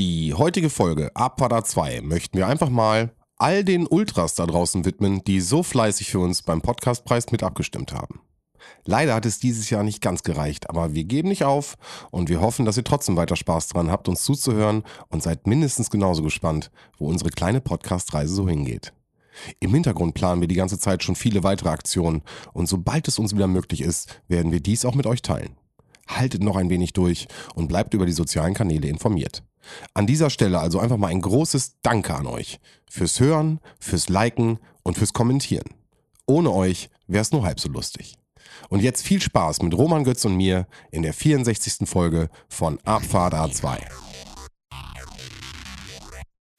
Die heutige Folge Abfahrt 2 möchten wir einfach mal all den Ultras da draußen widmen, die so fleißig für uns beim Podcastpreis mit abgestimmt haben. Leider hat es dieses Jahr nicht ganz gereicht, aber wir geben nicht auf und wir hoffen, dass ihr trotzdem weiter Spaß dran habt, uns zuzuhören und seid mindestens genauso gespannt, wo unsere kleine Podcast-Reise so hingeht. Im Hintergrund planen wir die ganze Zeit schon viele weitere Aktionen und sobald es uns wieder möglich ist, werden wir dies auch mit euch teilen. Haltet noch ein wenig durch und bleibt über die sozialen Kanäle informiert. An dieser Stelle also einfach mal ein großes Danke an euch fürs Hören, fürs Liken und fürs Kommentieren. Ohne euch wäre es nur halb so lustig. Und jetzt viel Spaß mit Roman Götz und mir in der 64. Folge von Abfahrt A2.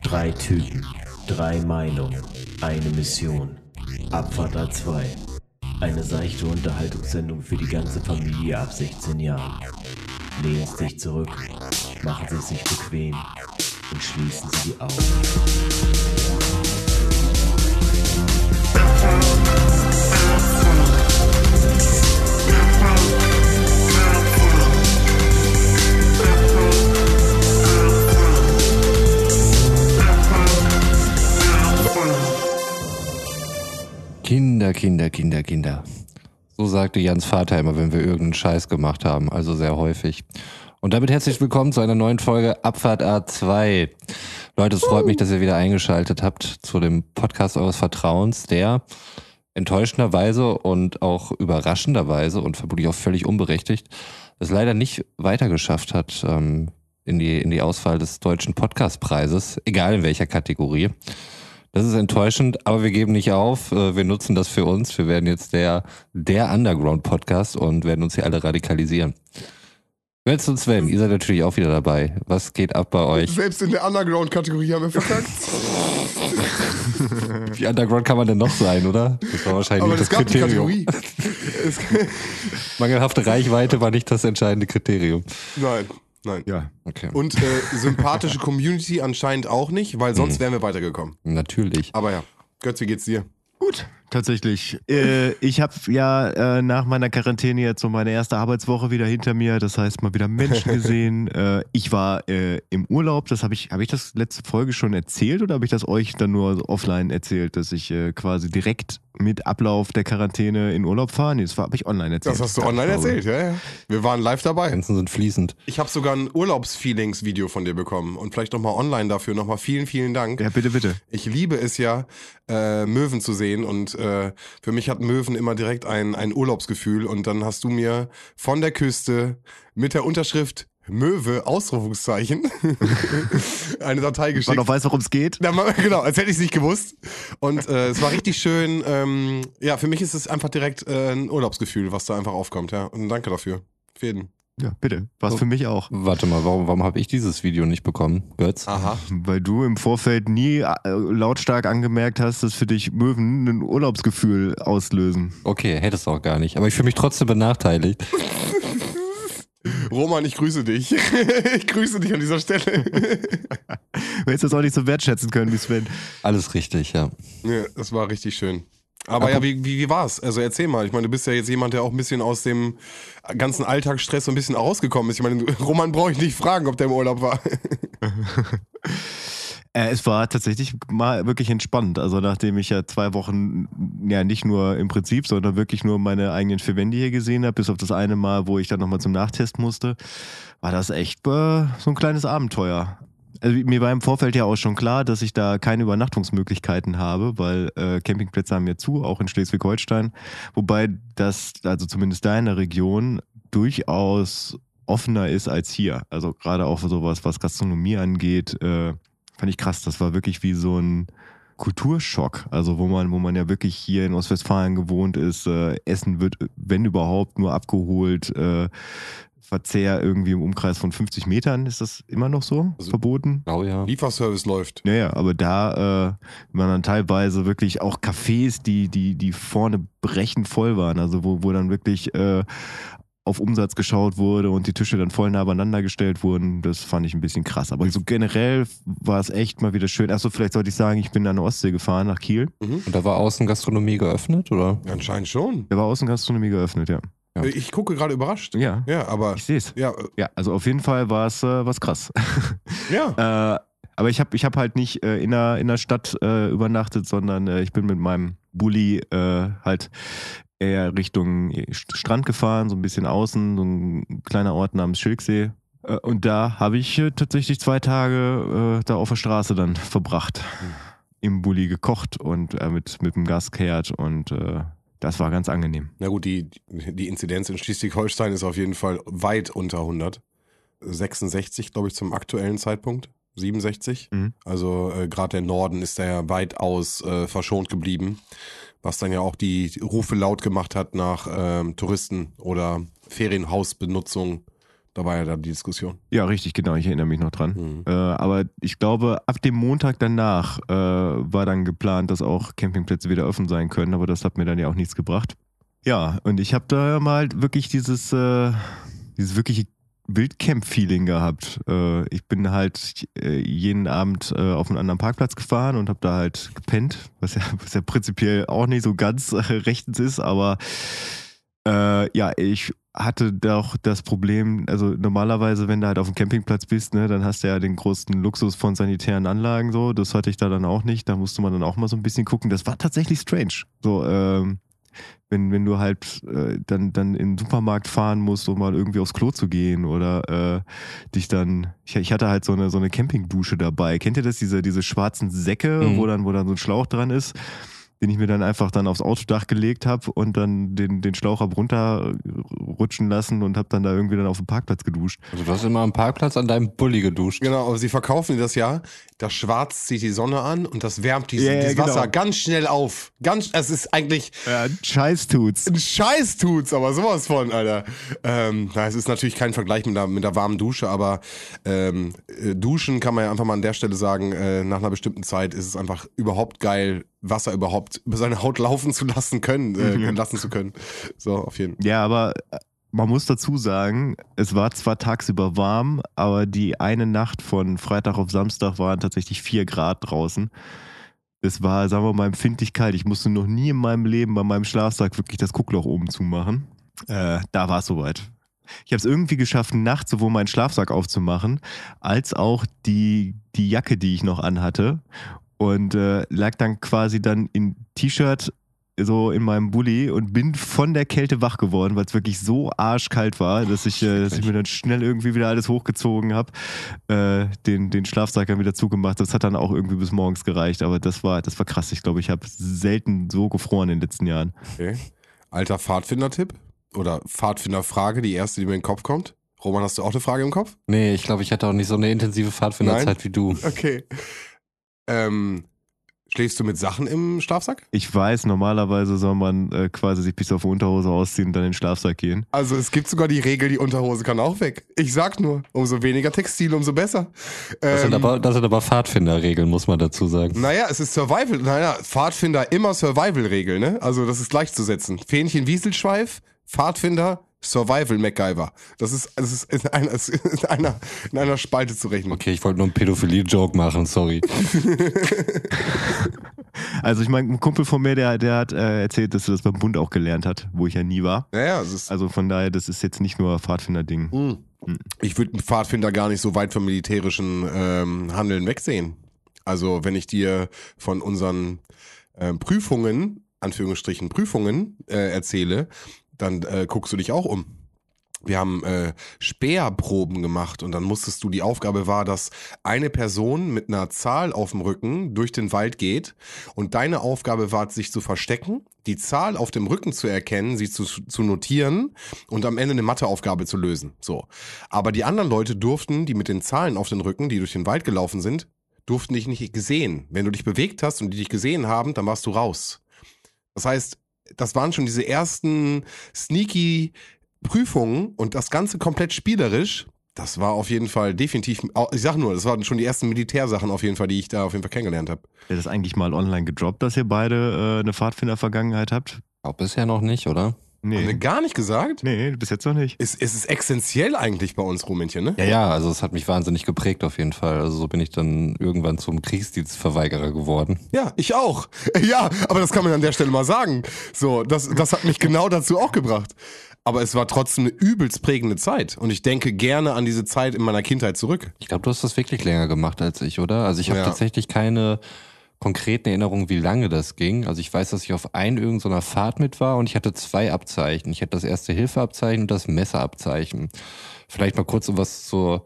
Drei Typen, drei Meinungen, eine Mission. Abfahrt A2. Eine seichte Unterhaltungssendung für die ganze Familie ab 16 Jahren. Lehnen Sie sich zurück, machen Sie sich bequem und schließen Sie die Augen. Kinder, Kinder, Kinder, Kinder. So sagte Jans Vater immer, wenn wir irgendeinen Scheiß gemacht haben, also sehr häufig. Und damit herzlich willkommen zu einer neuen Folge Abfahrt A2. Leute, es freut mich, dass ihr wieder eingeschaltet habt zu dem Podcast eures Vertrauens, der enttäuschenderweise und auch überraschenderweise und vermutlich auch völlig unberechtigt es leider nicht weitergeschafft hat ähm, in, die, in die Auswahl des deutschen Podcastpreises, egal in welcher Kategorie. Das ist enttäuschend, aber wir geben nicht auf. Äh, Wir nutzen das für uns. Wir werden jetzt der, der Underground-Podcast und werden uns hier alle radikalisieren. Götz und Sven, ihr seid natürlich auch wieder dabei. Was geht ab bei euch? Selbst in der Underground-Kategorie haben wir verkackt. Wie Underground kann man denn noch sein, oder? Das war wahrscheinlich Aber das eine Kriterium. Mangelhafte Reichweite war nicht das entscheidende Kriterium. nein, nein. Ja, okay. Und äh, sympathische Community anscheinend auch nicht, weil sonst wären wir weitergekommen. Natürlich. Aber ja, Götz, wie geht's dir? Gut, tatsächlich. Äh, ich habe ja äh, nach meiner Quarantäne jetzt so meine erste Arbeitswoche wieder hinter mir. Das heißt, mal wieder Menschen gesehen. äh, ich war äh, im Urlaub. Das habe ich, habe ich das letzte Folge schon erzählt oder habe ich das euch dann nur offline erzählt, dass ich äh, quasi direkt mit Ablauf der Quarantäne in Urlaub fahre? Nee, das habe ich online erzählt. Das hast du online erzählt, ja, ja. Wir waren live dabei. Grenzen sind fließend. Ich habe sogar ein Urlaubsfeelings-Video von dir bekommen und vielleicht nochmal online dafür. Nochmal vielen, vielen Dank. Ja, bitte, bitte. Ich liebe es ja, äh, Möwen zu sehen und äh, für mich hat Möwen immer direkt ein, ein Urlaubsgefühl und dann hast du mir von der Küste mit der Unterschrift Möwe, Ausrufungszeichen, eine Datei Man geschickt. noch weiß, worum es geht. Ja, genau, als hätte ich es nicht gewusst. Und äh, es war richtig schön. Ähm, ja, für mich ist es einfach direkt äh, ein Urlaubsgefühl, was da einfach aufkommt. Ja, und danke dafür. Für jeden. Ja, bitte. Was für mich auch. Warte mal, warum, warum habe ich dieses Video nicht bekommen, Götz? Aha. Weil du im Vorfeld nie äh, lautstark angemerkt hast, dass für dich Möwen ein Urlaubsgefühl auslösen. Okay, hättest du auch gar nicht. Aber ich fühle mich trotzdem benachteiligt. Roman, ich grüße dich. ich grüße dich an dieser Stelle. Du hättest das auch nicht so wertschätzen können wie Sven. Alles richtig, ja. ja, das war richtig schön. Aber ja, wie, wie, wie war's? Also erzähl mal. Ich meine, du bist ja jetzt jemand, der auch ein bisschen aus dem ganzen Alltagsstress so ein bisschen rausgekommen ist. Ich meine, Roman brauche ich nicht fragen, ob der im Urlaub war. Äh, es war tatsächlich mal wirklich entspannt. Also nachdem ich ja zwei Wochen ja nicht nur im Prinzip, sondern wirklich nur meine eigenen vier Wände hier gesehen habe, bis auf das eine Mal, wo ich dann nochmal zum Nachtest musste, war das echt äh, so ein kleines Abenteuer. Also mir war im Vorfeld ja auch schon klar, dass ich da keine Übernachtungsmöglichkeiten habe, weil äh, Campingplätze haben ja zu, auch in Schleswig-Holstein. Wobei das, also zumindest da in der Region, durchaus offener ist als hier. Also gerade auch sowas, was Gastronomie angeht, äh, fand ich krass. Das war wirklich wie so ein Kulturschock. Also wo man, wo man ja wirklich hier in Ostwestfalen gewohnt ist, äh, Essen wird, wenn überhaupt, nur abgeholt. Äh, Verzehr irgendwie im Umkreis von 50 Metern, ist das immer noch so Also- verboten? Genau, ja. Lieferservice läuft. Ja, ja, aber da äh, waren dann teilweise wirklich auch Cafés, die, die, die vorne brechend voll waren. Also wo, wo dann wirklich äh, auf Umsatz geschaut wurde und die Tische dann voll nah beieinander gestellt wurden. Das fand ich ein bisschen krass. Aber so generell war es echt mal wieder schön. Achso, vielleicht sollte ich sagen, ich bin an der Ostsee gefahren, nach Kiel. Und da war außen Gastronomie geöffnet, oder? Anscheinend schon. Da war Außengastronomie geöffnet, ja. Gehabt. Ich gucke gerade überrascht. Ja, Ja, aber. ich sehe es. Ja, äh, Ja, also auf jeden Fall war es äh, was krass. ja. Äh, aber ich habe ich hab halt nicht äh, in, der, in der Stadt äh, übernachtet, sondern äh, ich bin mit meinem Bulli halt eher Richtung St- Strand gefahren, so ein bisschen außen, so ein kleiner Ort namens Schilksee. Und da habe ich tatsächlich zwei Tage da auf der Straße dann verbracht. Im Bulli gekocht und mit, mit dem Gas kehrt und das war ganz angenehm. Na gut, die, die Inzidenz in Schleswig-Holstein ist auf jeden Fall weit unter 100. 66, glaube ich, zum aktuellen Zeitpunkt. 67. Mhm. Also äh, gerade der Norden ist da ja weitaus äh, verschont geblieben. Was dann ja auch die Rufe laut gemacht hat nach ähm, Touristen oder Ferienhausbenutzung. Da war ja da die Diskussion. Ja, richtig, genau, ich erinnere mich noch dran. Mhm. Äh, aber ich glaube, ab dem Montag danach äh, war dann geplant, dass auch Campingplätze wieder offen sein können, aber das hat mir dann ja auch nichts gebracht. Ja, und ich habe da mal wirklich dieses, äh, dieses wirkliche Wildcamp-Feeling gehabt. Äh, ich bin halt äh, jeden Abend äh, auf einen anderen Parkplatz gefahren und habe da halt gepennt, was ja, was ja prinzipiell auch nicht so ganz rechtens ist, aber äh, ja, ich hatte doch das Problem, also normalerweise, wenn du halt auf dem Campingplatz bist, ne, dann hast du ja den großen Luxus von sanitären Anlagen so. Das hatte ich da dann auch nicht. Da musste man dann auch mal so ein bisschen gucken. Das war tatsächlich strange. So, ähm, wenn, wenn du halt äh, dann, dann in den Supermarkt fahren musst, um mal irgendwie aufs Klo zu gehen oder äh, dich dann, ich, ich hatte halt so eine, so eine Campingdusche dabei. Kennt ihr das, diese, diese schwarzen Säcke, Mhm. wo, dann, wo dann so ein Schlauch dran ist? Den ich mir dann einfach dann aufs Autodach gelegt habe und dann den, den Schlauch hab runterrutschen lassen und habe dann da irgendwie dann auf dem Parkplatz geduscht. Also du hast immer am Parkplatz an deinem Bulli geduscht. Genau, aber sie verkaufen das ja. Das Schwarz zieht die Sonne an und das wärmt die, Ja, ja, das Wasser genau. ganz schnell auf. Ganz, es ist eigentlich Ja, Scheiß tut's. ein Scheiß tut's, aber sowas von, Alter. Ähm, na, es ist natürlich kein Vergleich mit der, mit der warmen Dusche, aber ähm, äh, Duschen kann man ja einfach mal an der Stelle sagen, äh, nach einer bestimmten Zeit ist es einfach überhaupt geil, Wasser überhaupt über seine Haut laufen zu lassen können, äh, Mhm. lassen zu können. So, auf jeden Fall. Ja, aber äh, man muss dazu sagen, es war zwar tagsüber warm, aber die eine Nacht von Freitag auf Samstag waren tatsächlich vier Grad draußen. Es war, sagen wir mal, empfindlich kalt. Ich musste noch nie in meinem Leben bei meinem Schlafsack wirklich das Guckloch oben zumachen. Äh, da war es soweit. Ich habe es irgendwie geschafft, nachts sowohl meinen Schlafsack aufzumachen, als auch die, die Jacke, die ich noch anhatte. Und äh, lag dann quasi dann in T-Shirt so in meinem Bulli und bin von der Kälte wach geworden, weil es wirklich so arschkalt war, dass ich, äh, dass ich mir dann schnell irgendwie wieder alles hochgezogen habe, äh, den, den Schlafsack dann wieder zugemacht. Das hat dann auch irgendwie bis morgens gereicht, aber das war, das war krass. Ich glaube, ich habe selten so gefroren in den letzten Jahren. Okay. Alter Pfadfinder-Tipp oder Pfadfinder-Frage, die erste, die mir in den Kopf kommt. Roman, hast du auch eine Frage im Kopf? Nee, ich glaube, ich hatte auch nicht so eine intensive Pfadfinderzeit wie du. Okay. Ähm, schläfst du mit Sachen im Schlafsack? Ich weiß, normalerweise soll man äh, quasi sich bis auf die Unterhose ausziehen und dann in den Schlafsack gehen. Also es gibt sogar die Regel, die Unterhose kann auch weg. Ich sag nur, umso weniger Textil, umso besser. Das sind Ähm, aber, das sind aber Pfadfinderregeln, muss man dazu sagen. naja, es ist Survival. Naja, Pfadfinder immer Survival-Regel, ne? Also das ist gleichzusetzen. Fähnchen Wieselschweif, Pfadfinder, Survival MacGyver. Das ist, das ist in, einer, in, einer, in einer Spalte zu rechnen. Okay, ich wollte nur einen Pädophilie-Joke machen, sorry. Also ich meine, ein Kumpel von mir, der, der hat äh, erzählt, dass er das beim Bund auch gelernt hat, wo ich ja nie war. Naja, es ist. Also von daher, das ist jetzt nicht nur Pfadfinder-Ding. Hm. Ich würde einen Pfadfinder gar nicht so weit vom militärischen ähm, Handeln wegsehen. Also wenn ich dir von unseren ähm, Prüfungen, Anführungsstrichen Prüfungen, äh, erzähle, dann äh, guckst du dich auch um. Wir haben äh, Speerproben gemacht und dann musstest du, die Aufgabe war, dass eine Person mit einer Zahl auf dem Rücken durch den Wald geht und deine Aufgabe war, sich zu verstecken, die Zahl auf dem Rücken zu erkennen, sie zu, zu notieren und am Ende eine Matheaufgabe zu lösen. So. Aber die anderen Leute durften, die mit den Zahlen auf den Rücken, die durch den Wald gelaufen sind, durften dich nicht gesehen. Wenn du dich bewegt hast und die dich gesehen haben, dann warst du raus. Das heißt, das waren schon diese ersten sneaky Prüfungen und das Ganze komplett spielerisch. Das war auf jeden Fall definitiv, ich sag nur, das waren schon die ersten Militärsachen auf jeden Fall, die ich da auf jeden Fall kennengelernt habe. Hat das eigentlich mal online gedroppt, dass ihr beide äh, eine Pfadfinder-Vergangenheit habt? Auch bisher noch nicht, oder? Haben wir Nee. gar nicht gesagt? Nee, bis jetzt noch nicht. Es, es ist essentiell eigentlich bei uns, Rumänchen, ne? Ja, ja, also es hat mich wahnsinnig geprägt auf jeden Fall. Also so bin ich dann irgendwann zum Kriegsdienstverweigerer geworden. Ja, ich auch. Ja, aber das kann man an der Stelle mal sagen. So, das, das hat mich genau dazu auch gebracht. aber es war trotzdem eine übelst prägende Zeit. Und ich denke gerne an diese Zeit in meiner Kindheit zurück. Ich glaube, du hast das wirklich länger gemacht als ich, oder? Also ich habe Ja. tatsächlich keine konkreten Erinnerungen, wie lange das ging. Also ich weiß, dass ich auf ein irgendeiner Fahrt mit war und ich hatte zwei Abzeichen. Ich hatte das erste Hilfeabzeichen und das Messerabzeichen. Vielleicht mal kurz um was zur,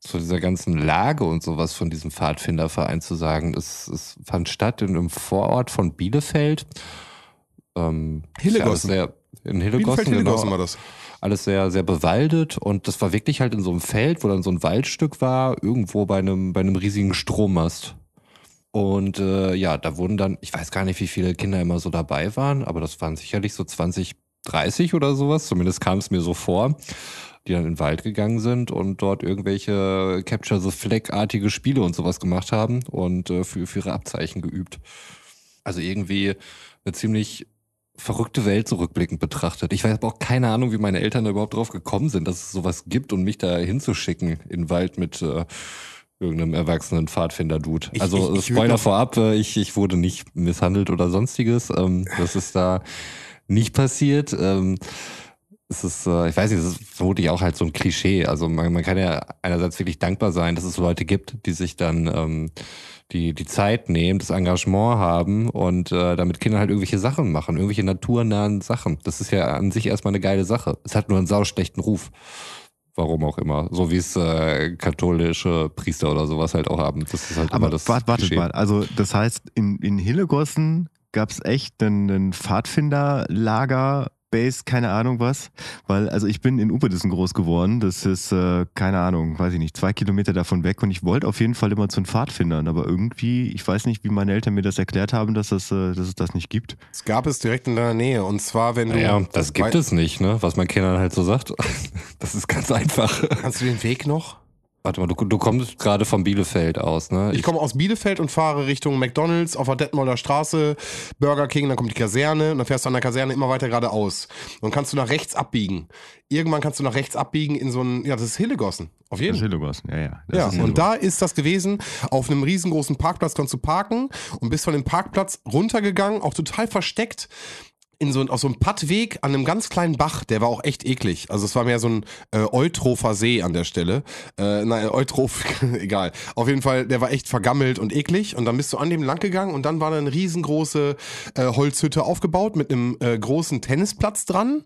zu dieser ganzen Lage und sowas von diesem Pfadfinderverein zu sagen. Es, es fand statt in einem Vorort von Bielefeld. Ähm, Hillegossen. ja in Hillegossen, Bielefeld, Hillegossen genau war das. alles sehr, sehr bewaldet und das war wirklich halt in so einem Feld, wo dann so ein Waldstück war, irgendwo bei einem, bei einem riesigen Strommast. Und äh, ja, da wurden dann, ich weiß gar nicht, wie viele Kinder immer so dabei waren, aber das waren sicherlich so 20, 30 oder sowas, zumindest kam es mir so vor, die dann in den Wald gegangen sind und dort irgendwelche Capture the Flag-artige Spiele und sowas gemacht haben und äh, für, für ihre Abzeichen geübt. Also irgendwie eine ziemlich verrückte Welt zurückblickend betrachtet. Ich weiß aber auch keine Ahnung, wie meine Eltern da überhaupt drauf gekommen sind, dass es sowas gibt und mich da hinzuschicken in den Wald mit äh, irgendeinem erwachsenen Pfadfinder-Dude. Ich- Also ich- ich Spoiler noch- vorab, äh, ich, ich wurde nicht misshandelt oder sonstiges. Ähm, das ist da nicht passiert. Ähm, es ist, äh, ich weiß nicht, es ist vermutlich auch halt so ein Klischee. Also man, man kann ja einerseits wirklich dankbar sein, dass es Leute gibt, die sich dann ähm, die, die Zeit nehmen, das Engagement haben und äh, damit Kinder halt irgendwelche Sachen machen, irgendwelche naturnahen Sachen. Das ist ja an sich erstmal eine geile Sache. Es hat nur einen sauschlechten Ruf. Warum auch immer. So wie es äh, katholische Priester oder sowas halt auch haben. Das ist halt Aber immer das warte, warte Klischee. mal, also das heißt, in, in Hillegossen gab es echt einen, einen Pfadfinderlager, Base, keine Ahnung was. Weil, also ich bin in Uperdissen groß geworden, das ist, äh, keine Ahnung, weiß ich nicht, zwei Kilometer davon weg und ich wollte auf jeden Fall immer zu den Pfadfindern, aber irgendwie, ich weiß nicht, wie meine Eltern mir das erklärt haben, dass, das, äh, dass es das nicht gibt. Es gab es direkt in deiner Nähe. Und zwar, wenn du. Naja, das gibt es nicht, ne? Was man Kindern halt so sagt. Das ist ganz einfach. Kannst du den Weg noch? Warte mal, du, du kommst gerade von Bielefeld aus, ne? Ich komme aus Bielefeld und fahre Richtung McDonalds auf der Detmolder Straße, Burger King, dann kommt die Kaserne und dann fährst du an der Kaserne immer weiter geradeaus. Und dann kannst du nach rechts abbiegen. Irgendwann kannst du nach rechts abbiegen in so ein, ja, das ist Hillegossen. Auf Das jeden ist Fall. Hillegossen, ja, ja. Das Ja, ist und Hillegossen. da ist das gewesen. Auf einem riesengroßen Parkplatz konntest du parken und bist von dem Parkplatz runtergegangen, auch total versteckt. In so, auf so einem Pattweg an einem ganz kleinen Bach, der war auch echt eklig. Also es war mehr so ein äh, Eutropher See an der Stelle. Äh, nein, Eutroph, egal. Auf jeden Fall, der war echt vergammelt und eklig. Und dann bist du an dem lang gegangen und dann war da eine riesengroße äh, Holzhütte aufgebaut mit einem äh, großen Tennisplatz dran.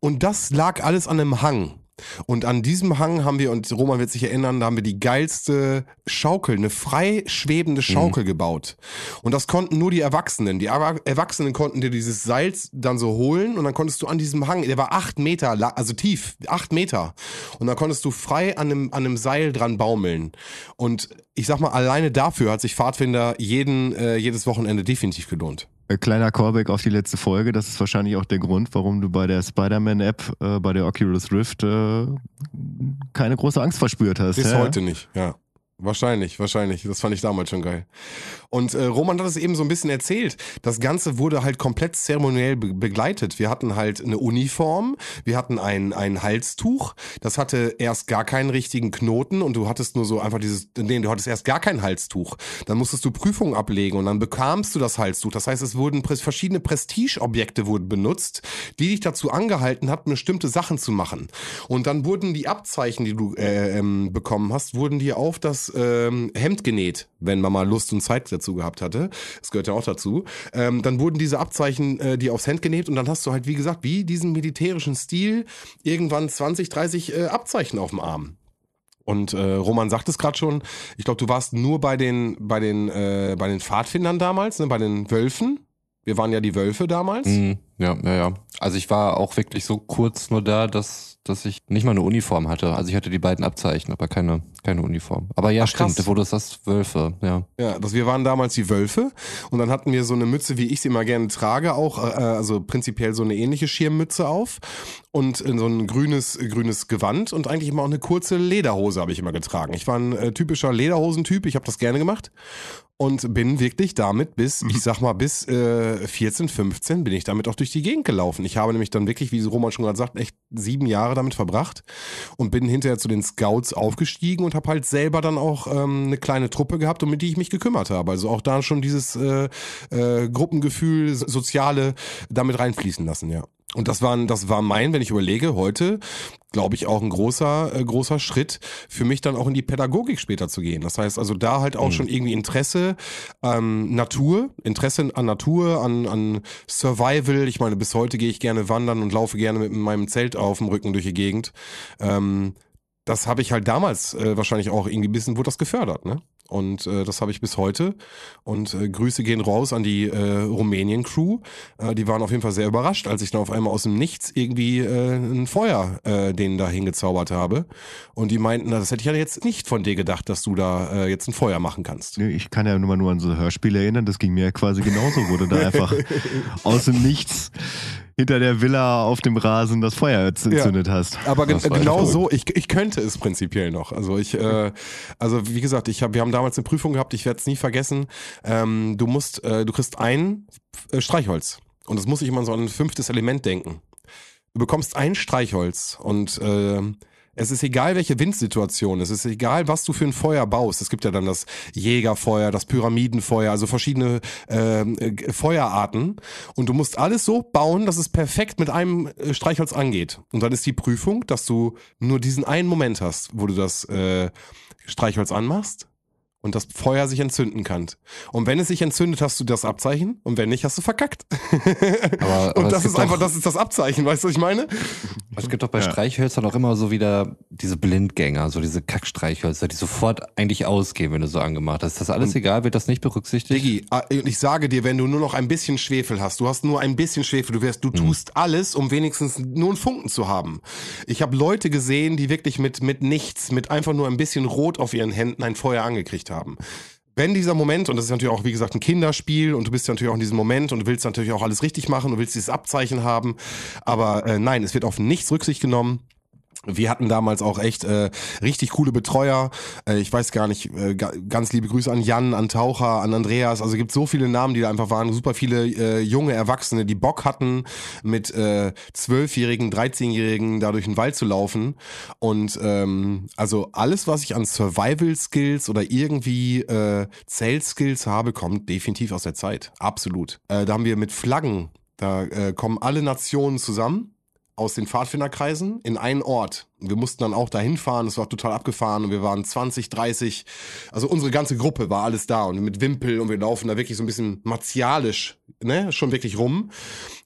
Und das lag alles an einem Hang. Und an diesem Hang haben wir, und Roman wird sich erinnern, da haben wir die geilste Schaukel, eine frei schwebende Schaukel gebaut. Und das konnten nur die Erwachsenen. Die Erwa- Erwachsenen konnten dir dieses Seil dann so holen und dann konntest du an diesem Hang, der war acht Meter, also tief, acht Meter. Und dann konntest du frei an einem, an einem Seil dran baumeln. Und ich sag mal, alleine dafür hat sich Pfadfinder jeden, äh, jedes Wochenende definitiv gelohnt. Äh, Kleiner Callback auf die letzte Folge. Das ist wahrscheinlich auch der Grund, warum du bei der Spider-Man-App, äh, bei der Oculus Rift, äh, keine große Angst verspürt hast. Bis hä? heute nicht, ja. Wahrscheinlich, wahrscheinlich. Das fand ich damals schon geil. Und äh, Roman hat es eben so ein bisschen erzählt. Das Ganze wurde halt komplett zeremoniell be begleitet. Wir hatten halt eine Uniform, wir hatten ein, ein Halstuch. Das hatte erst gar keinen richtigen Knoten und du hattest nur so einfach dieses, nee, du hattest erst gar kein Halstuch. Dann musstest du Prüfungen ablegen und dann bekamst du das Halstuch. Das heißt, es wurden pres- verschiedene Prestigeobjekte wurden benutzt, die dich dazu angehalten hatten, bestimmte Sachen zu machen. Und dann wurden die Abzeichen, die du äh, ähm, bekommen hast, wurden dir auf das ähm, Hemd genäht, wenn man mal Lust und Zeit dazu gehabt hatte. Das gehört ja auch dazu. Ähm, dann wurden diese Abzeichen äh, dir aufs Hemd genäht und dann hast du halt, wie gesagt, wie diesen militärischen Stil irgendwann 20, 30 äh, Abzeichen auf dem Arm. Und äh, Roman sagt es gerade schon, ich glaube, du warst nur bei den, bei den, äh, bei den Pfadfindern damals, ne, bei den Wölfen. Wir waren ja die Wölfe damals. Mhm. Ja, ja, ja. Also ich war auch wirklich so kurz nur da, dass, dass ich nicht mal eine Uniform hatte. Also ich hatte die beiden Abzeichen, aber keine, keine Uniform. Aber ja, Ach, krass. stimmt, wo du sagst, Wölfe, ja. Ja, das, wir waren damals die Wölfe und dann hatten wir so eine Mütze, wie ich sie immer gerne trage, auch, äh, also prinzipiell so eine ähnliche Schirmmütze auf und in so ein grünes, grünes Gewand und eigentlich immer auch eine kurze Lederhose habe ich immer getragen. Ich war ein äh, typischer Lederhosentyp, ich habe das gerne gemacht und bin wirklich damit bis, ich sag mal, bis äh, 14, 15 bin ich damit auch durch die Gegend gelaufen. Ich habe nämlich dann wirklich, wie Roman schon gerade sagt, echt sieben Jahre damit verbracht und bin hinterher zu den Scouts aufgestiegen und habe halt selber dann auch ähm, eine kleine Truppe gehabt, um die ich mich gekümmert habe. Also auch da schon dieses äh, äh, Gruppengefühl, so- soziale damit reinfließen lassen, ja. Und das war, das war mein, wenn ich überlege, heute, glaube ich, auch ein großer, äh, großer Schritt für mich dann auch in die Pädagogik später zu gehen. Das heißt also da halt auch Mhm. schon irgendwie Interesse ähm, Natur, Interesse an Natur, an, an Survival. Ich meine, bis heute gehe ich gerne wandern und laufe gerne mit meinem Zelt auf dem Rücken durch die Gegend. Ähm, das habe ich halt damals äh, wahrscheinlich auch irgendwie ein bisschen, wurde das gefördert, ne? Und äh, das habe ich bis heute. Und äh, Grüße gehen raus an die äh, Rumänien-Crew. Äh, die waren auf jeden Fall sehr überrascht, als ich dann auf einmal aus dem Nichts irgendwie äh, ein Feuer äh, denen da hingezaubert habe. Und die meinten, na, das hätte ich ja jetzt nicht von dir gedacht, dass du da äh, jetzt ein Feuer machen kannst. Ich kann ja nur mal nur an so Hörspiele erinnern, das ging mir ja quasi genauso, du da einfach aus dem Nichts hinter der Villa auf dem Rasen das Feuer entzündet hast. Aber ge genau so, ich, ich könnte es prinzipiell noch. Also ich, äh, also wie gesagt, ich hab, wir haben damals eine Prüfung gehabt, ich werde es nie vergessen. Ähm, du musst, äh, du kriegst ein äh, Streichholz. Und das muss ich immer so an ein fünftes Element denken. Du bekommst ein Streichholz und äh, es ist egal, welche Windsituation, es ist egal, was du für ein Feuer baust. Es gibt ja dann das Jägerfeuer, das Pyramidenfeuer, also verschiedene ähm, äh, Feuerarten. Und du musst alles so bauen, dass es perfekt mit einem äh, Streichholz angeht. Und dann ist die Prüfung, dass du nur diesen einen Moment hast, wo du das äh, Streichholz anmachst und das Feuer sich entzünden kann. Und wenn es sich entzündet, hast du das Abzeichen und wenn nicht, hast du verkackt. Aber- aber und das ist einfach, doch- das ist das Abzeichen, weißt du, was ich meine? Es gibt doch bei Ja. Streichhölzern auch immer so wieder diese Blindgänger, so diese Kackstreichhölzer, die sofort eigentlich ausgehen, wenn du so angemacht hast. Ist das alles egal? Wird das nicht berücksichtigt? Diggi, ah, ich sage dir, wenn du nur noch ein bisschen Schwefel hast, du hast nur ein bisschen Schwefel, du wirst, du tust alles, um wenigstens nur einen Funken zu haben. Ich habe Leute gesehen, die wirklich mit, mit nichts, mit einfach nur ein bisschen Rot auf ihren Händen ein Feuer angekriegt haben. Wenn dieser Moment, und das ist natürlich auch, wie gesagt, ein Kinderspiel und du bist ja natürlich auch in diesem Moment und willst natürlich auch alles richtig machen, du willst dieses Abzeichen haben, aber äh, nein, es wird auf nichts Rücksicht genommen. Wir hatten damals auch echt äh, richtig coole Betreuer. Äh, ich weiß gar nicht, äh, ga, ganz liebe Grüße an Jan, an Taucher, an Andreas. Also gibt so viele Namen, die da einfach waren. Super viele äh, junge Erwachsene, die Bock hatten, mit äh, zwölfjährigen, 13-jährigen da durch den Wald zu laufen. Und ähm, also alles, was ich an Survival-Skills oder irgendwie äh, Zelt-Skills habe, kommt definitiv aus der Zeit. Absolut. Äh, da haben wir mit Flaggen, da äh, kommen alle Nationen zusammen aus den Pfadfinderkreisen in einen Ort. Wir mussten dann auch dahin fahren, es war total abgefahren und wir waren 20, 30, also unsere ganze Gruppe war alles da und mit Wimpel und wir laufen da wirklich so ein bisschen martialisch, ne, schon wirklich rum.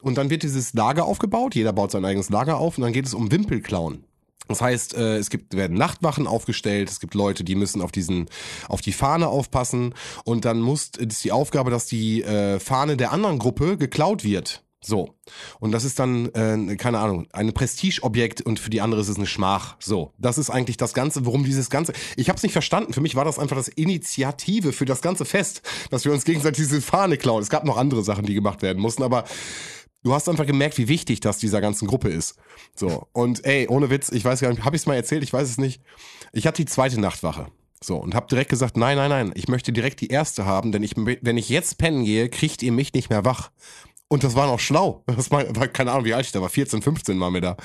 Und dann wird dieses Lager aufgebaut, jeder baut sein eigenes Lager auf und dann geht es um Wimpelklauen. Das heißt, äh, es gibt werden Nachtwachen aufgestellt, es gibt Leute, die müssen auf diesen auf die Fahne aufpassen und dann muss ist die Aufgabe, dass die äh, Fahne der anderen Gruppe geklaut wird. So. Und das ist dann, äh, keine Ahnung, ein Prestigeobjekt und für die andere ist es eine Schmach. So. Das ist eigentlich das Ganze, worum dieses Ganze. Ich habe es nicht verstanden. Für mich war das einfach das Initiative für das ganze Fest, dass wir uns gegenseitig diese Fahne klauen. Es gab noch andere Sachen, die gemacht werden mussten, aber du hast einfach gemerkt, wie wichtig das dieser ganzen Gruppe ist. So. Und ey, ohne Witz, ich weiß gar nicht, habe ich es mal erzählt? Ich weiß es nicht. Ich hatte die zweite Nachtwache. So, und habe direkt gesagt, nein, nein, nein, ich möchte direkt die erste haben, denn ich, wenn ich jetzt pennen gehe, kriegt ihr mich nicht mehr wach. Und das war noch schlau. Das war, keine Ahnung, wie alt ich da war. 14, 15 waren wir da.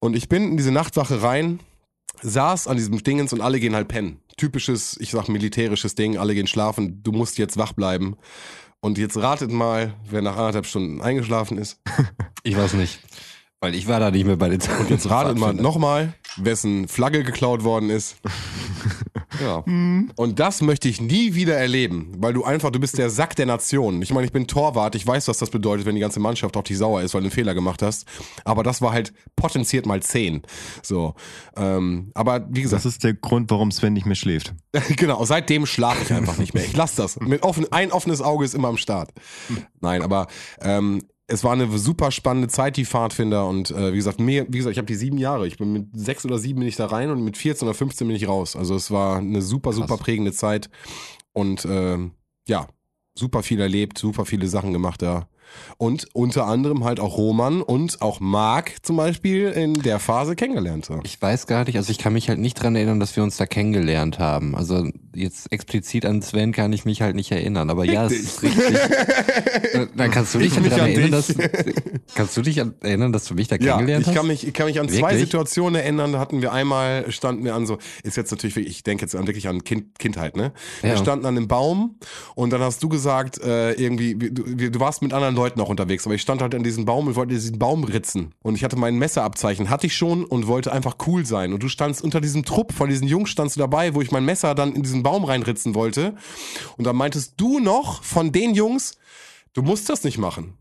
Und ich bin in diese Nachtwache rein, saß an diesem Dingens und alle gehen halt pennen. Typisches, ich sag militärisches Ding, alle gehen schlafen, du musst jetzt wach bleiben. Und jetzt ratet mal, wer nach anderthalb Stunden eingeschlafen ist. Ich weiß nicht. Weil ich war da nicht mehr bei den Und jetzt ratet mal nochmal, wessen Flagge geklaut worden ist. Ja. Und das möchte ich nie wieder erleben, weil du einfach, du bist der Sack der Nation. Ich meine, ich bin Torwart, ich weiß, was das bedeutet, wenn die ganze Mannschaft auf dich sauer ist, weil du einen Fehler gemacht hast. Aber das war halt potenziert mal zehn. So. Ähm, aber wie gesagt, Das ist der Grund, warum Sven nicht mehr schläft. genau, seitdem schlafe ich einfach nicht mehr. Ich lasse das. Mit offen, ein offenes Auge ist immer am Start. Nein, aber ähm, es war eine super spannende Zeit, die Pfadfinder. Und äh, wie gesagt, mir, wie gesagt, ich habe die sieben Jahre. Ich bin mit sechs oder sieben bin ich da rein und mit 14 oder 15 bin ich raus. Also es war eine super, super prägende Zeit. Und ähm, ja, super viel erlebt, super viele Sachen gemacht da. Und unter anderem halt auch Roman und auch Marc zum Beispiel in der Phase kennengelernt. So. Ich weiß gar nicht, also ich kann mich halt nicht dran erinnern, dass wir uns da kennengelernt haben. Also jetzt explizit an Sven kann ich mich halt nicht erinnern. Aber ja, es ist richtig. Dann kannst du dich mich daran an erinnern, dass, kannst du dich erinnern, dass du mich da Ja, kennengelernt ich hast? kann mich, ich kann mich an zwei Wirklich? Situationen erinnern. Da hatten wir einmal, standen wir an so, ist jetzt natürlich, ich denke jetzt wirklich an kind, Kindheit, ne? Wir Ja. standen an einem Baum und dann hast du gesagt, äh, irgendwie, wir- du, wir- du warst mit anderen Leuten auch unterwegs, aber ich stand halt an diesem Baum und wollte diesen Baum ritzen. Und ich hatte mein Messerabzeichen, hatte ich schon und wollte einfach cool sein. Und du standst unter diesem Trupp von diesen Jungs, standst du dabei, wo ich mein Messer dann in diesen Baum reinritzen wollte. Und da meintest du noch von den Jungs, du musst das nicht machen.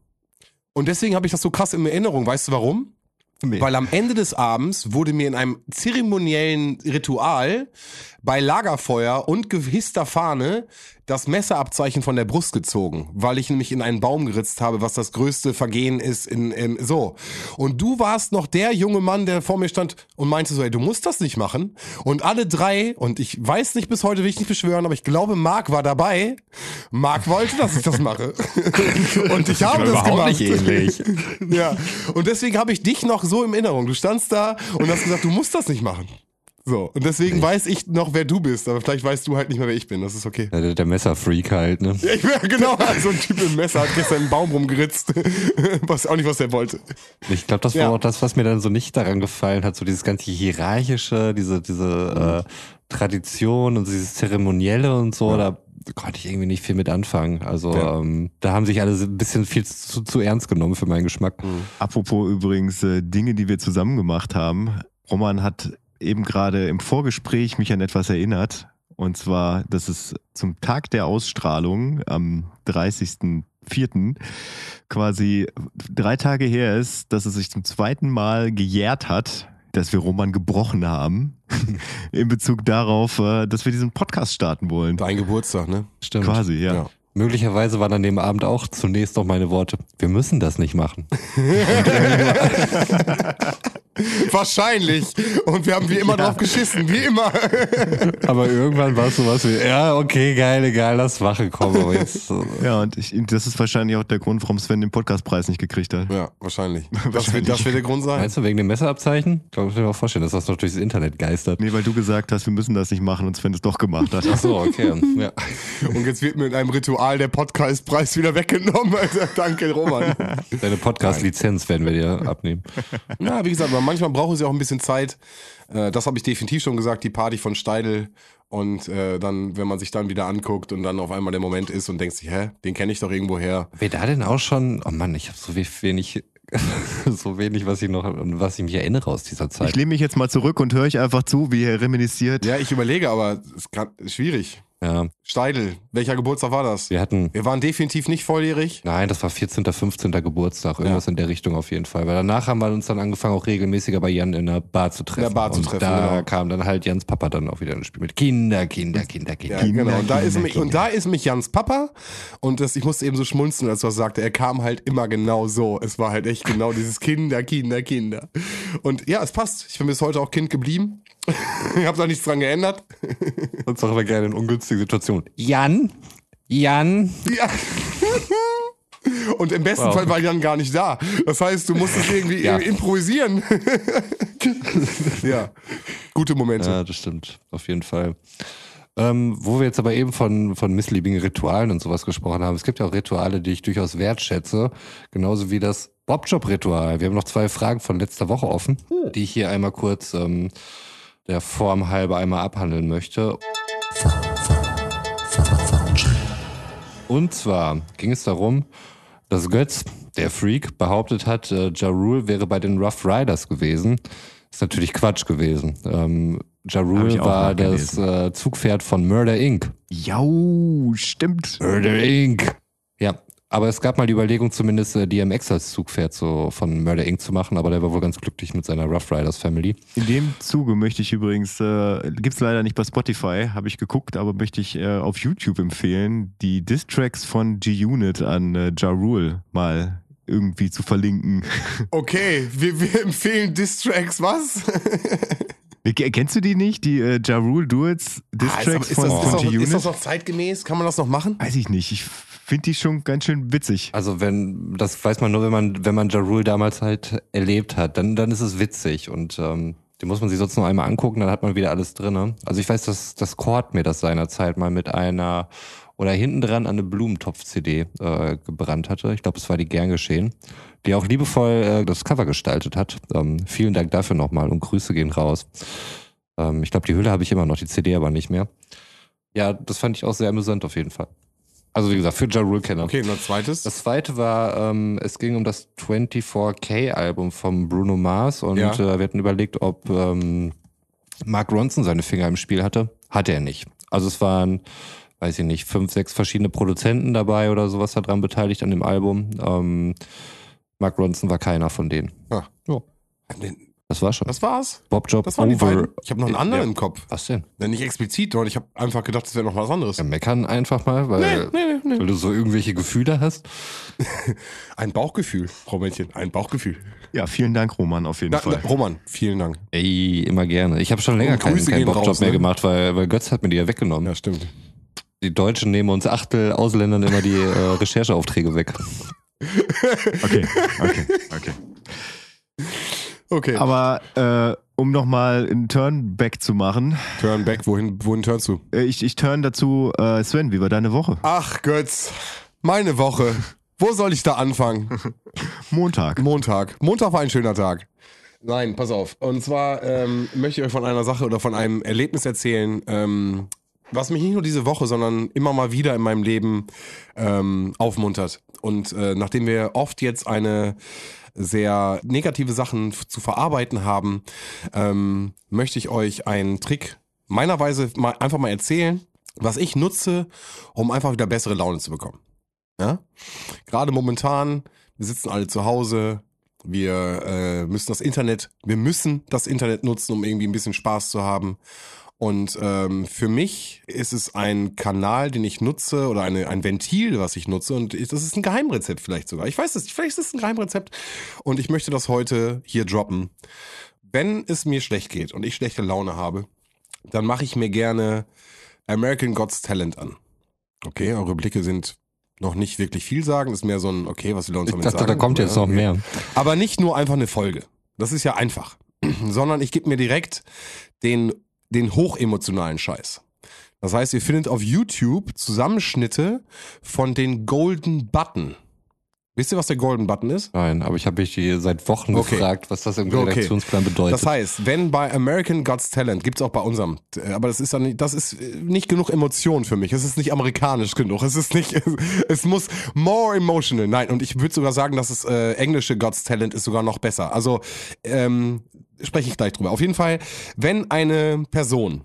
Und deswegen habe ich das so krass in Erinnerung. Weißt du warum? Nee. Weil am Ende des Abends wurde mir in einem zeremoniellen Ritual bei Lagerfeuer und gehisster Fahne das Messerabzeichen von der Brust gezogen, weil ich nämlich in einen Baum geritzt habe, was das größte Vergehen ist in, in so. Und du warst noch der junge Mann, der vor mir stand und meinte so, ey, du musst das nicht machen. Und alle drei, und ich weiß nicht bis heute, will ich nicht beschwören, aber ich glaube, Marc war dabei. Marc wollte, dass ich das mache. und ich habe das überhaupt gemacht. nicht ähnlich. Ja, und deswegen habe ich dich noch so im Erinnerung. Du standst da und hast gesagt, du musst das nicht machen. So, und deswegen weiß ich noch, wer du bist, aber vielleicht weißt du halt nicht mehr, wer ich bin. Das ist okay. Der, der Messerfreak halt, ne? Ja, ich wäre genau so ein Typ mit Messer, hat gestern einen Baum rumgeritzt. Weiß auch nicht, was er wollte. Ich glaube, das war Ja. auch das, was mir dann so nicht daran gefallen hat, so dieses ganze hierarchische, diese, diese äh, Tradition und dieses Zeremonielle und so, da konnte ich irgendwie nicht viel mit anfangen. Also Ja. ähm, da haben sich alle ein bisschen viel zu, zu ernst genommen für meinen Geschmack. Apropos übrigens äh, Dinge, die wir zusammen gemacht haben. Roman hat eben gerade im Vorgespräch mich an etwas erinnert. Und zwar, dass es zum Tag der Ausstrahlung am 30.04. quasi drei Tage her ist, dass es sich zum zweiten Mal gejährt hat, dass wir Roman gebrochen haben. in Bezug darauf, äh, dass wir diesen Podcast starten wollen. Dein Geburtstag, ne? Stimmt. Quasi, ja. Ja. Möglicherweise waren an dem Abend auch zunächst noch meine Worte, wir müssen das nicht machen. Wahrscheinlich. Und wir haben wie immer drauf geschissen, wie immer. Aber irgendwann war es sowas wie, ja, okay, geil, egal, lass Wache kommen. Aber jetzt, äh, Ja, und ich, das ist wahrscheinlich auch der Grund, warum Sven den Podcastpreis nicht gekriegt hat. Ja, wahrscheinlich. Das wird, das wird der Grund sein. meinst du wegen dem Messerabzeichen? Ich glaube, ich kann mir auch vorstellen, dass das noch durchs Internet geistert. Nee, weil du gesagt hast, wir müssen das nicht machen und Sven es doch gemacht hat. Ach so, okay. Ja. Und jetzt wird mir in einem Ritual der Podcastpreis wieder weggenommen. Also, danke, Roman. Deine Podcast-Lizenz werden wir dir abnehmen. Ja, wie gesagt, aber manchmal brauchen sie auch ein bisschen Zeit. Äh, Das habe ich definitiv schon gesagt, die Party von Steidel. Und äh, dann, wenn man sich dann wieder anguckt und dann auf einmal der Moment ist und denkt sich, hä, den kenne ich doch irgendwo her. Wer da denn auch schon, oh Mann, ich habe so we- wenig, so wenig, was ich noch, was ich mich erinnere aus dieser Ich Zeit. lehne mich jetzt mal zurück und höre euch einfach zu, wie er reminisziert. Ja, ich überlege, aber es ist schwierig. Ja, Steidel, welcher Geburtstag war das? wir hatten, Wir waren definitiv nicht volljährig. nein, das war 14., 15. Geburtstag, irgendwas in der Richtung auf jeden Fall. Weil danach haben wir uns dann angefangen, auch regelmäßiger bei Jan in der Bar zu treffen. In der Bar zu und treffen, Da genau. kam dann halt Jans Papa dann auch wieder ins Spiel mit Kinder, Kinder, Kinder, Kinder. Ja, genau. Und da, ist Kinder, mich, und da ist mich Jans Papa. Und das, ich musste eben so schmunzeln, als er sagte, er kam halt immer genau so. Es war halt echt genau dieses Kinder, Kinder, Kinder. Und ja, es passt. Ich bin bis heute auch Kind geblieben. Ich habe da nichts dran geändert. Sonst auch immer gerne in ungünstigen Situationen. Jan, Jan, Ja. Und im besten Wow. Fall war Jan gar nicht da. Das heißt, du musstest irgendwie Ja. improvisieren. ja, gute Momente. Ja, das stimmt, auf jeden Fall. Ähm, wo wir jetzt aber eben von, von missliebigen Ritualen und sowas gesprochen haben. Es gibt ja auch Rituale, die ich durchaus wertschätze. Genauso wie das Bobjob-Ritual. Wir haben noch zwei Fragen von letzter Woche offen, die ich hier einmal kurz ähm, der Form halber einmal abhandeln möchte. Und zwar ging es darum, dass Götz, der Freak, behauptet hat, äh, Ja Rule wäre bei den Rough Riders gewesen. Ist natürlich Quatsch gewesen. Ähm, ja Rule war das äh, Zugpferd von Murder Inc. Jau, stimmt. Murder Inc. Ja, aber es gab mal die Überlegung, zumindest äh, DMX als Zugpferd so von Murder Inc. zu machen, aber der war wohl ganz glücklich mit seiner Rough Riders Family. In dem Zuge möchte ich übrigens, äh, gibt's leider nicht bei Spotify, habe ich geguckt, aber möchte ich äh, auf YouTube empfehlen, die Distracks von G-Unit an äh, Ja Rule mal irgendwie zu verlinken. Okay, wir, wir empfehlen Distracks, was? K- Kennst du die nicht? Die äh, Ja Rule Duets Ah, ist, Distracks ist, von, das, ist, von das, ist G-Unit? das noch zeitgemäß? Kann man das noch machen? Weiß ich nicht. Ich finde die schon ganz schön witzig. Also wenn, das weiß man nur, wenn man, wenn man Ja Rule damals halt erlebt hat, dann, dann ist es witzig und ähm, den muss man sich sonst noch einmal angucken, dann hat man wieder alles drin. Also ich weiß, dass das Cord mir das seinerzeit mal mit einer oder hinten dran an eine Blumentopf-CD äh, gebrannt hatte. Ich glaube, es war die gern geschehen, die auch liebevoll äh, das Cover gestaltet hat. Ähm, vielen Dank dafür nochmal und Grüße gehen raus. Ähm, ich glaube, die Hülle habe ich immer noch, die CD aber nicht mehr. Ja, das fand ich auch sehr amüsant auf jeden Fall. Also wie gesagt, für Ja Rule-Kenner. Okay, und das zweites? Das zweite war, ähm, es ging um das 24K-Album von Bruno Mars und Ja. äh, wir hatten überlegt, ob ähm, Mark Ronson seine Finger im Spiel hatte. Hatte er nicht. Also es waren, weiß ich nicht, fünf, sechs verschiedene Produzenten dabei oder sowas daran beteiligt an dem Album. Ähm, Mark Ronson war keiner von denen. Ah. Ja. Das war schon. Das war's. Bob Job Das waren over. Ich habe noch einen anderen Ja. im Kopf. Was denn? Ja, Nicht explizit, sondern ich habe einfach gedacht, das wäre noch was anderes. Ja, meckern einfach mal, weil, nee, nee. weil du so irgendwelche Gefühle hast. Ein Bauchgefühl, Frau Männchen, ein Bauchgefühl. Ja, vielen Dank, Roman, auf jeden Na, Fall. na, Roman, vielen Dank. Ey, immer gerne. Ich habe schon länger keinen, keinen Bobjob raus, mehr ne? gemacht, weil, weil Götz hat mir die ja weggenommen. Ja, stimmt. Die Deutschen nehmen uns Achtel Ausländern immer die äh, Rechercheaufträge weg. Okay, okay, okay. Okay. Aber äh, um nochmal einen Turn back zu machen, Turn back, wohin, wohin turnst du? äh, ich, ich turn dazu, äh, Sven, wie war deine Woche? Ach Götz, meine Woche. Wo soll ich da anfangen? Montag. Montag. Montag war ein schöner Tag. Nein, pass auf. Und zwar ähm, möchte ich euch von einer Sache oder von einem Erlebnis erzählen, ähm, was mich nicht nur diese Woche, sondern immer mal wieder in meinem Leben ähm, aufmuntert. Und äh, nachdem wir oft jetzt eine sehr negative Sachen zu verarbeiten haben, ähm, möchte ich euch einen Trick meiner Weise mal, einfach mal erzählen, was ich nutze, um einfach wieder bessere Laune zu bekommen. Ja? Gerade momentan, wir sitzen alle zu Hause, wir äh, müssen das Internet, wir müssen das Internet nutzen, um irgendwie ein bisschen Spaß zu haben. Und ähm, für mich ist es ein Kanal, den ich nutze oder eine, ein Ventil, was ich nutze. Und ich, das ist ein Geheimrezept vielleicht sogar. Ich weiß es nicht, vielleicht ist es ein Geheimrezept. Und ich möchte das heute hier droppen. Wenn es mir schlecht geht und ich schlechte Laune habe, dann mache ich mir gerne American God's Talent an. Okay, eure Blicke sind noch nicht wirklich viel sagen. ist mehr so ein, okay, was will er uns Ich damit dachte, sagen? da kommt jetzt noch mehr. Aber nicht nur einfach eine Folge. Das ist ja einfach. Sondern ich gebe mir direkt den, den hochemotionalen Scheiß. Das heißt, ihr findet auf YouTube Zusammenschnitte von den Golden Button. Wisst ihr, was der Golden Button ist? Nein, aber ich habe mich die seit Wochen Okay. gefragt, was das im Okay. Redaktionsplan bedeutet. Das heißt, wenn bei American God's Talent, gibt's auch bei unserem, äh, aber das ist dann nicht, das ist äh, nicht genug Emotion für mich. Es ist nicht amerikanisch genug. Es ist nicht, es muss more emotional. Nein, und ich würde sogar sagen, dass es äh, englische God's Talent ist sogar noch besser. Also ähm, spreche ich gleich drüber. Auf jeden Fall, wenn eine Person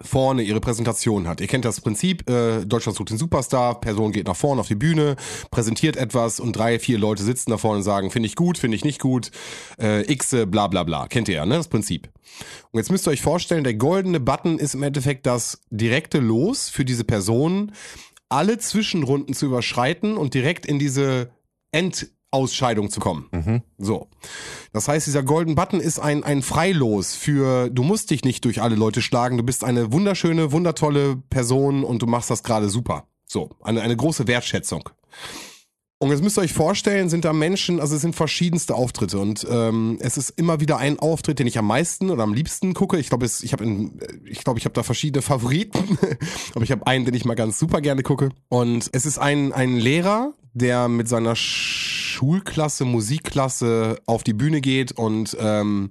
vorne ihre Präsentation hat. Ihr kennt das Prinzip, äh, Deutschland sucht den Superstar, Person geht nach vorne auf die Bühne, präsentiert etwas und drei, vier Leute sitzen da vorne und sagen, finde ich gut, finde ich nicht gut, äh, X, bla bla bla. Kennt ihr ja, ne? Das Prinzip. Und jetzt müsst ihr euch vorstellen, der goldene Button ist im Endeffekt das direkte Los für diese Person, alle Zwischenrunden zu überschreiten und direkt in diese Endausscheidung zu kommen. Mhm. So. Das heißt, dieser Golden Button ist ein, ein Freilos für, du musst dich nicht durch alle Leute schlagen, du bist eine wunderschöne, wundertolle Person und du machst das gerade super. So, eine, eine große Wertschätzung. Und jetzt müsst ihr euch vorstellen, sind da Menschen, also es sind verschiedenste Auftritte und ähm, es ist immer wieder ein Auftritt, den ich am meisten oder am liebsten gucke. Ich glaube, ich habe, ich glaube, ich habe da verschiedene Favoriten, aber ich habe einen, den ich mal ganz super gerne gucke. Und es ist ein ein Lehrer, der mit seiner Schulklasse, Musikklasse auf die Bühne geht und ähm,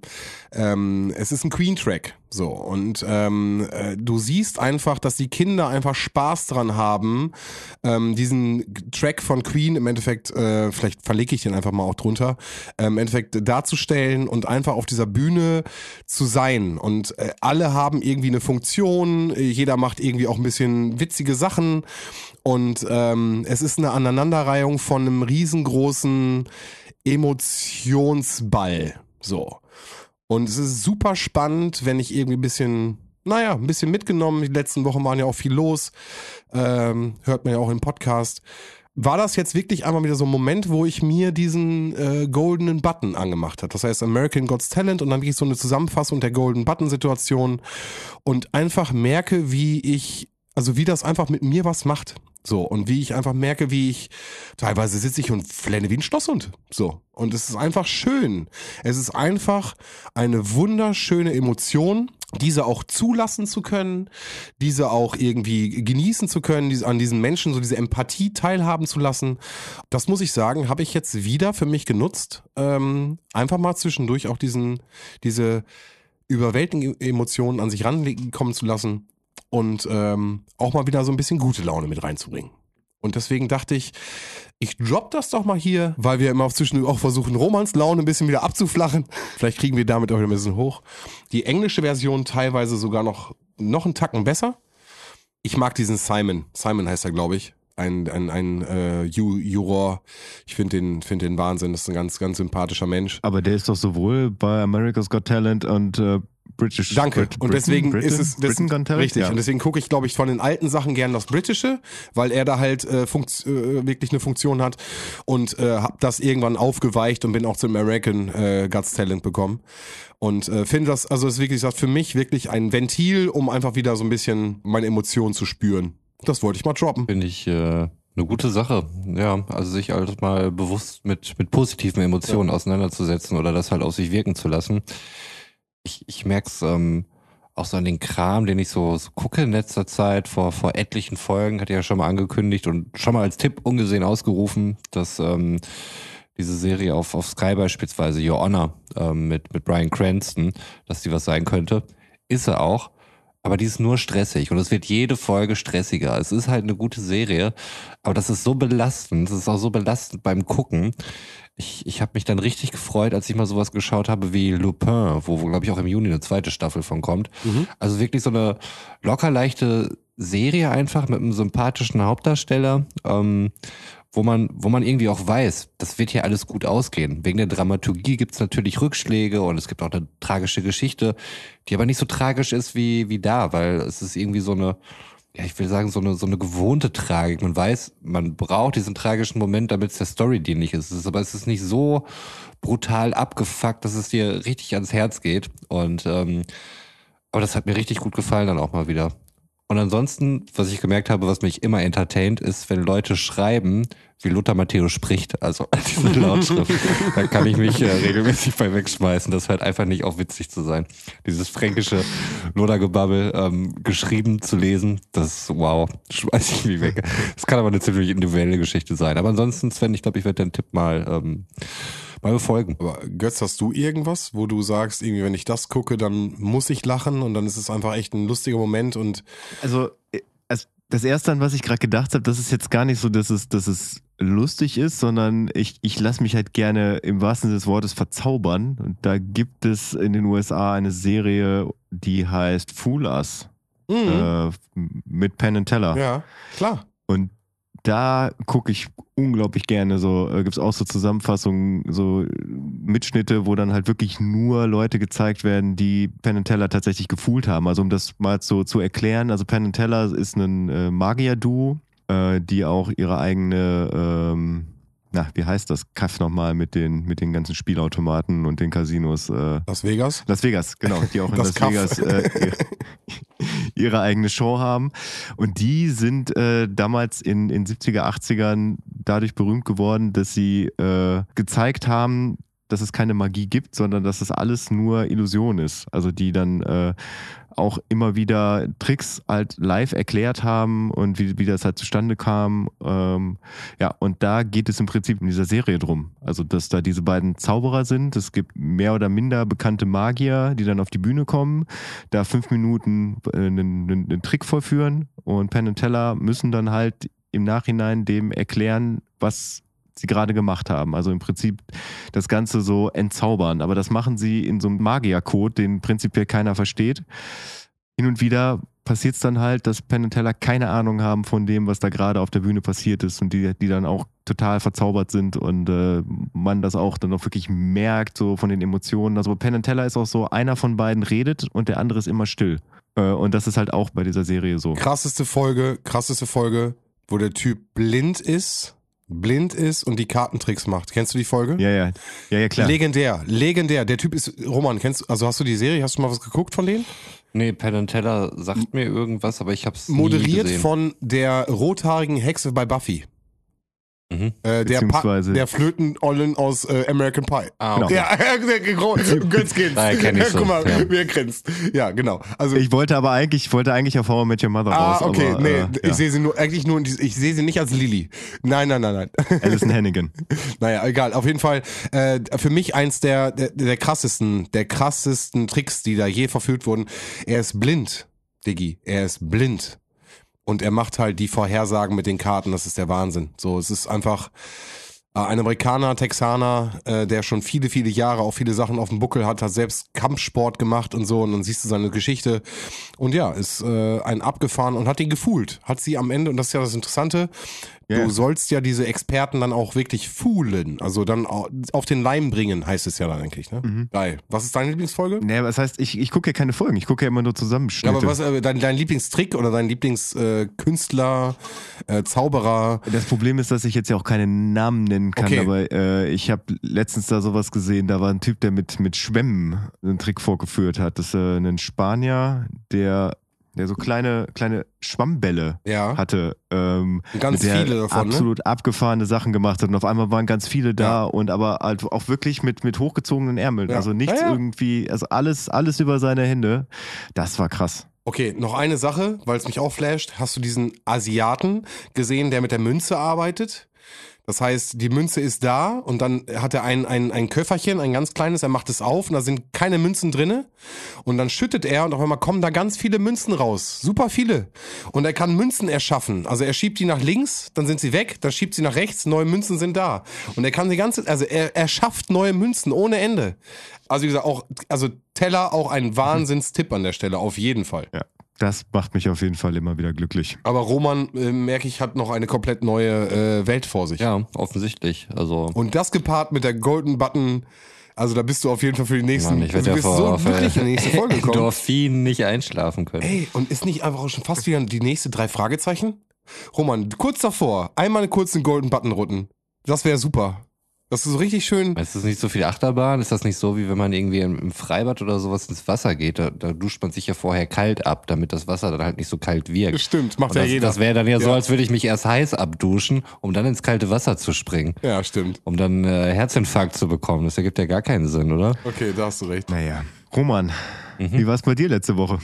ähm, es ist ein Queen-Track. So, und ähm, äh, du siehst einfach, dass die Kinder einfach Spaß dran haben, ähm, diesen Track von Queen im Endeffekt, äh, vielleicht verlege ich den einfach mal auch drunter, ähm, im Endeffekt darzustellen und einfach auf dieser Bühne zu sein. Und äh, alle haben irgendwie eine Funktion, äh, jeder macht irgendwie auch ein bisschen witzige Sachen. Und ähm, es ist eine Aneinanderreihung von einem riesengroßen Emotionsball. So. Und es ist super spannend, wenn ich irgendwie ein bisschen, naja, ein bisschen mitgenommen. Die letzten Wochen waren ja auch viel los. Ähm, hört man ja auch im Podcast. War das jetzt wirklich einmal wieder so ein Moment, wo ich mir diesen äh, goldenen Button angemacht habe? Das heißt American God's Talent und dann wirklich so eine Zusammenfassung der Golden Button Situation und einfach merke, wie ich, also wie das einfach mit mir was macht. So, und wie ich einfach merke, wie ich, teilweise sitze ich und flenne wie ein Schlosshund. So. Und es ist einfach schön. Es ist einfach eine wunderschöne Emotion, diese auch zulassen zu können, diese auch irgendwie genießen zu können, diese, an diesen Menschen so diese Empathie teilhaben zu lassen. Das muss ich sagen, habe ich jetzt wieder für mich genutzt. Ähm, einfach mal zwischendurch auch diesen, diese überwältigenden Emotionen an sich rankommen zu lassen und ähm, auch mal wieder so ein bisschen gute Laune mit reinzubringen. Und deswegen dachte ich, ich drop das doch mal hier, weil wir immer zwischendurch auch versuchen, Romans Laune ein bisschen wieder abzuflachen. Vielleicht kriegen wir damit auch wieder ein bisschen hoch. Die englische Version teilweise sogar noch, noch einen Tacken besser. Ich mag diesen Simon. Simon heißt er, glaube ich. Ein, ein, ein äh, Ju- Juror. Ich finde den, find den Wahnsinn. Das ist ein ganz, ganz sympathischer Mensch. Aber der ist doch sowohl bei America's Got Talent und äh, British. Danke. Brit- und deswegen Britain, ist es das, Britain Got Talent? richtig. Ja. Und deswegen gucke ich, glaube ich, von den alten Sachen gern das Britische, weil er da halt äh, funkt, äh, wirklich eine Funktion hat und äh, habe das irgendwann aufgeweicht und bin auch zum American äh, Guts Talent bekommen und äh, finde das, also ist wirklich gesagt für mich wirklich ein Ventil, um einfach wieder so ein bisschen meine Emotionen zu spüren. Das wollte ich mal droppen. Finde ich äh, eine gute Sache. Ja, also sich halt mal bewusst mit, mit positiven Emotionen auseinanderzusetzen oder das halt auf sich wirken zu lassen. Ich, ich merke es ähm, auch so an den Kram, den ich so, so gucke in letzter Zeit, vor, vor etlichen Folgen, hatte ich ja schon mal angekündigt und schon mal als Tipp ungesehen ausgerufen, dass ähm, diese Serie auf, auf Sky beispielsweise, Your Honor, ähm, mit, mit Brian Cranston, dass die was sein könnte. Ist er auch. Aber die ist nur stressig und es wird jede Folge stressiger. Es ist halt eine gute Serie, aber das ist so belastend. Es ist auch so belastend beim Gucken. Ich, ich habe mich dann richtig gefreut, als ich mal sowas geschaut habe wie Lupin, wo, wo glaube ich auch im Juni eine zweite Staffel von kommt. Also wirklich so eine locker leichte Serie einfach mit einem sympathischen Hauptdarsteller. Ähm, wo man, wo man irgendwie auch weiß, das wird hier alles gut ausgehen. Wegen der Dramaturgie gibt's natürlich Rückschläge und es gibt auch eine tragische Geschichte, die aber nicht so tragisch ist wie, wie da, weil es ist irgendwie so eine, ja, ich will sagen, so eine, so eine gewohnte Tragik. Man weiß, man braucht diesen tragischen Moment, damit es der Story dienlich ist. Es ist. Aber es ist nicht so brutal abgefuckt, dass es dir richtig ans Herz geht. Und ähm, aber das hat mir richtig gut gefallen dann auch mal wieder. Und ansonsten, was ich gemerkt habe, was mich immer entertaint, ist, wenn Leute schreiben, wie Lothar Matthäus spricht, also diese Lautschrift, da kann ich mich äh, regelmäßig bei wegschmeißen. Das hört einfach nicht auf witzig zu sein. Dieses fränkische Lothar-Gebabbel ähm, geschrieben zu lesen, das, wow, schmeiß ich mich weg. Das kann aber eine ziemlich individuelle Geschichte sein. Aber ansonsten, Sven, ich glaube, ich werde deinen Tipp mal, ähm, mal befolgen. Aber Götz, hast du irgendwas, wo du sagst, irgendwie, wenn ich das gucke, dann muss ich lachen und dann ist es einfach echt ein lustiger Moment und Also, äh, als- das erste, an was ich gerade gedacht habe, das ist jetzt gar nicht so, dass es, dass es lustig ist, sondern ich, ich lasse mich halt gerne im wahrsten Sinne des Wortes verzaubern. Und da gibt es in den USA eine Serie, die heißt Fool Us äh, mit Penn and Teller. ja, klar. Und da gucke ich unglaublich gerne so, äh, gibt es auch so Zusammenfassungen, so äh, Mitschnitte, wo dann halt wirklich nur Leute gezeigt werden, die Penn Teller tatsächlich gefühlt haben. Also um das mal so zu erklären, also Penn Teller ist ein äh, Magier-Duo, äh, die auch ihre eigene, ähm, na, wie heißt das, Kaff nochmal mit den, mit den ganzen Spielautomaten und den Casinos, äh, Las Vegas. Las Vegas, genau, die auch in Las Kaff. Vegas äh, ihre, eigene Show haben. Und die sind äh, damals in in 70er, 80ern dadurch berühmt geworden, dass sie äh, gezeigt haben, dass es keine Magie gibt, sondern dass es alles nur Illusion ist. Also die dann äh, auch immer wieder Tricks halt live erklärt haben und wie, wie das halt zustande kam. Ähm, ja, und da geht es im Prinzip in dieser Serie drum. Also, dass da diese beiden Zauberer sind. Es gibt mehr oder minder bekannte Magier, die dann auf die Bühne kommen, da fünf Minuten äh, einen, einen, einen Trick vollführen und Penn und Teller müssen dann halt im Nachhinein dem erklären, was sie gerade gemacht haben. Also im Prinzip das Ganze so entzaubern. Aber das machen sie in so einem Magiercode, den prinzipiell keiner versteht. Hin und wieder passiert es dann halt, dass Penn und Teller keine Ahnung haben von dem, was da gerade auf der Bühne passiert ist und die, die dann auch total verzaubert sind und äh, man das auch dann auch wirklich merkt, so von den Emotionen. Also Penn und Teller ist auch so, einer von beiden redet und der andere ist immer still. Äh, und das ist halt auch bei dieser Serie so. Krasseste Folge, krasseste Folge, wo der Typ blind ist, blind ist und die Kartentricks macht. Kennst du die Folge? Ja, ja, ja, ja klar. Legendär, legendär. Der Typ ist, Roman, kennst du, also hast du die Serie, hast du mal was geguckt von denen? Nee, Penn and Teller sagt mir irgendwas, aber ich hab's nie Moderiert gesehen. von der rothaarigen Hexe bei Buffy. Mhm. Äh, der, pa der Flöten-Ollen aus äh, American Pie. Ah, Genau. okay. Ja, der Gro- Götz kennt's. Daher kenn ich's so, Guck mal, ja. wer grinst. Ja, genau. Also, Ich wollte aber eigentlich, ich wollte eigentlich auf How I Met Your Mother ah, raus. okay, aber, nee, äh, ich ja. sehe sie nur, eigentlich nur, in dies- ich sehe sie nicht als Lilly. Nein, nein, nein, nein. Alison Hannigan. Naja, egal. Auf jeden Fall äh, für mich eins der, der, der krassesten, der krassesten Tricks, die da je verführt wurden. Er ist blind, Diggi. Er ist blind. Und er macht halt die Vorhersagen mit den Karten, das ist der Wahnsinn. So, es ist einfach äh, ein Amerikaner, Texaner, äh, der schon viele, viele Jahre auch viele Sachen auf dem Buckel hat, hat selbst Kampfsport gemacht und so und dann siehst du seine Geschichte und ja, ist äh, ein abgefahren und hat ihn gefühlt. Hat sie am Ende, und das ist ja das Interessante, Ja. du sollst ja diese Experten dann auch wirklich foolen, also dann au- auf den Leim bringen, heißt es ja dann eigentlich, ne? Mhm. Geil. Was ist deine Lieblingsfolge? Nee, aber das heißt, ich, ich gucke ja keine Folgen, ich gucke ja immer nur Ja, Zusammenschnitte. aber was, äh, dein, dein Lieblingstrick oder dein Lieblingskünstler, äh, äh, Zauberer? Das Problem ist, dass ich jetzt ja auch keinen Namen nennen kann, Okay. aber äh, ich habe letztens da sowas gesehen, da war ein Typ, der mit, mit Schwämmen einen Trick vorgeführt hat. Das ist ein Spanier, der, der so kleine, kleine Schwammbälle Ja, hatte. Ähm, ganz viele davon, ne? absolut abgefahrene Sachen gemacht hat und auf einmal waren ganz viele da Ja. und aber halt auch wirklich mit, mit hochgezogenen Ärmeln. Ja. Also nichts irgendwie, also alles, alles über seine Hände. Das war krass. Okay, noch eine Sache, weil es mich auch flasht. Hast du diesen Asiaten gesehen, der mit der Münze arbeitet? Das heißt, die Münze ist da und dann hat er ein, ein, ein Köfferchen, ein ganz kleines, er macht es auf und da sind keine Münzen drinne. Und dann schüttet er und auf einmal kommen da ganz viele Münzen raus. Super viele. Und er kann Münzen erschaffen. Also er schiebt die nach links, dann sind sie weg, dann schiebt sie nach rechts, neue Münzen sind da. Und er kann die ganze, also er, er schafft neue Münzen ohne Ende. Also wie gesagt, auch, also Teller auch ein Wahnsinnstipp an der Stelle, auf jeden Fall. Ja. Das macht mich auf jeden Fall immer wieder glücklich. Aber Roman, äh, merke ich, hat noch eine komplett neue äh, Welt vor sich. Ja, offensichtlich. Also Und das gepaart mit der Golden Button, also da bist du auf jeden Fall für die nächsten. Mann, ich also werde du ja vor, so glücklich in die nächste Folge kommen. Endorphin nicht einschlafen können. Ey, und ist nicht einfach auch schon fast wieder die nächste drei Fragezeichen? Roman, kurz davor, einmal kurz den Golden Button rutten. Das wäre super. Das ist so richtig schön. Ist das nicht so viel Achterbahn? Ist das nicht so, wie wenn man irgendwie im, Freibad oder sowas ins Wasser geht? Da, da duscht man sich ja vorher kalt ab, damit das Wasser dann halt nicht so kalt wirkt. Stimmt, macht Und ja das, jeder. das wäre dann ja, so, Ja. als würde ich mich erst heiß abduschen, um dann ins kalte Wasser zu springen. Ja, stimmt. Um dann äh, Herzinfarkt zu bekommen. Das ergibt ja gar keinen Sinn, oder? Okay, da hast du recht. Naja. Roman, Mhm. wie war es bei dir letzte Woche?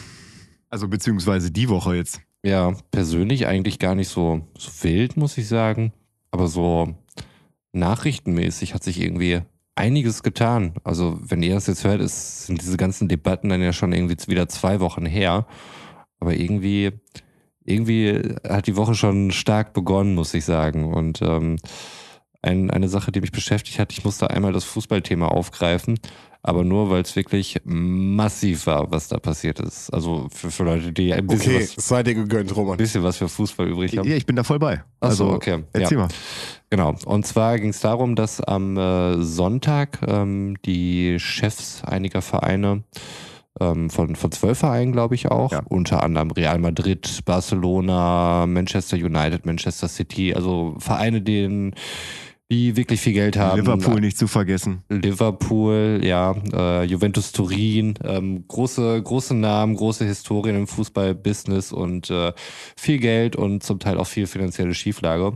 Also beziehungsweise die Woche jetzt. Ja, persönlich eigentlich gar nicht so, so wild, muss ich sagen. Aber so nachrichtenmäßig hat sich irgendwie einiges getan. Also, wenn ihr das jetzt hört, ist, sind diese ganzen Debatten dann ja schon irgendwie wieder zwei Wochen her. Aber irgendwie, irgendwie hat die Woche schon stark begonnen, muss ich sagen. Und ähm, ein, eine Sache, die mich beschäftigt hat, ich musste einmal das Fußballthema aufgreifen, aber nur, weil es wirklich massiv war, was da passiert ist. Also für, für Leute, die ein bisschen, Okay, was, sei dir gegönnt, Roman. ein bisschen was für Fußball übrig haben. Ja, ich bin da voll bei. Ach so, Also, okay. Erzähl mal. Genau. Und zwar ging es darum, dass am äh, Sonntag ähm, die Chefs einiger Vereine ähm, von, von zwölf Vereinen, glaube ich auch, Ja. unter anderem Real Madrid, Barcelona, Manchester United, Manchester City, also Vereine, denen die wirklich viel Geld haben. Liverpool nicht zu vergessen. Liverpool, ja, äh, Juventus Turin, ähm, große, große Namen, große Historien im Fußballbusiness und äh, viel Geld und zum Teil auch viel finanzielle Schieflage.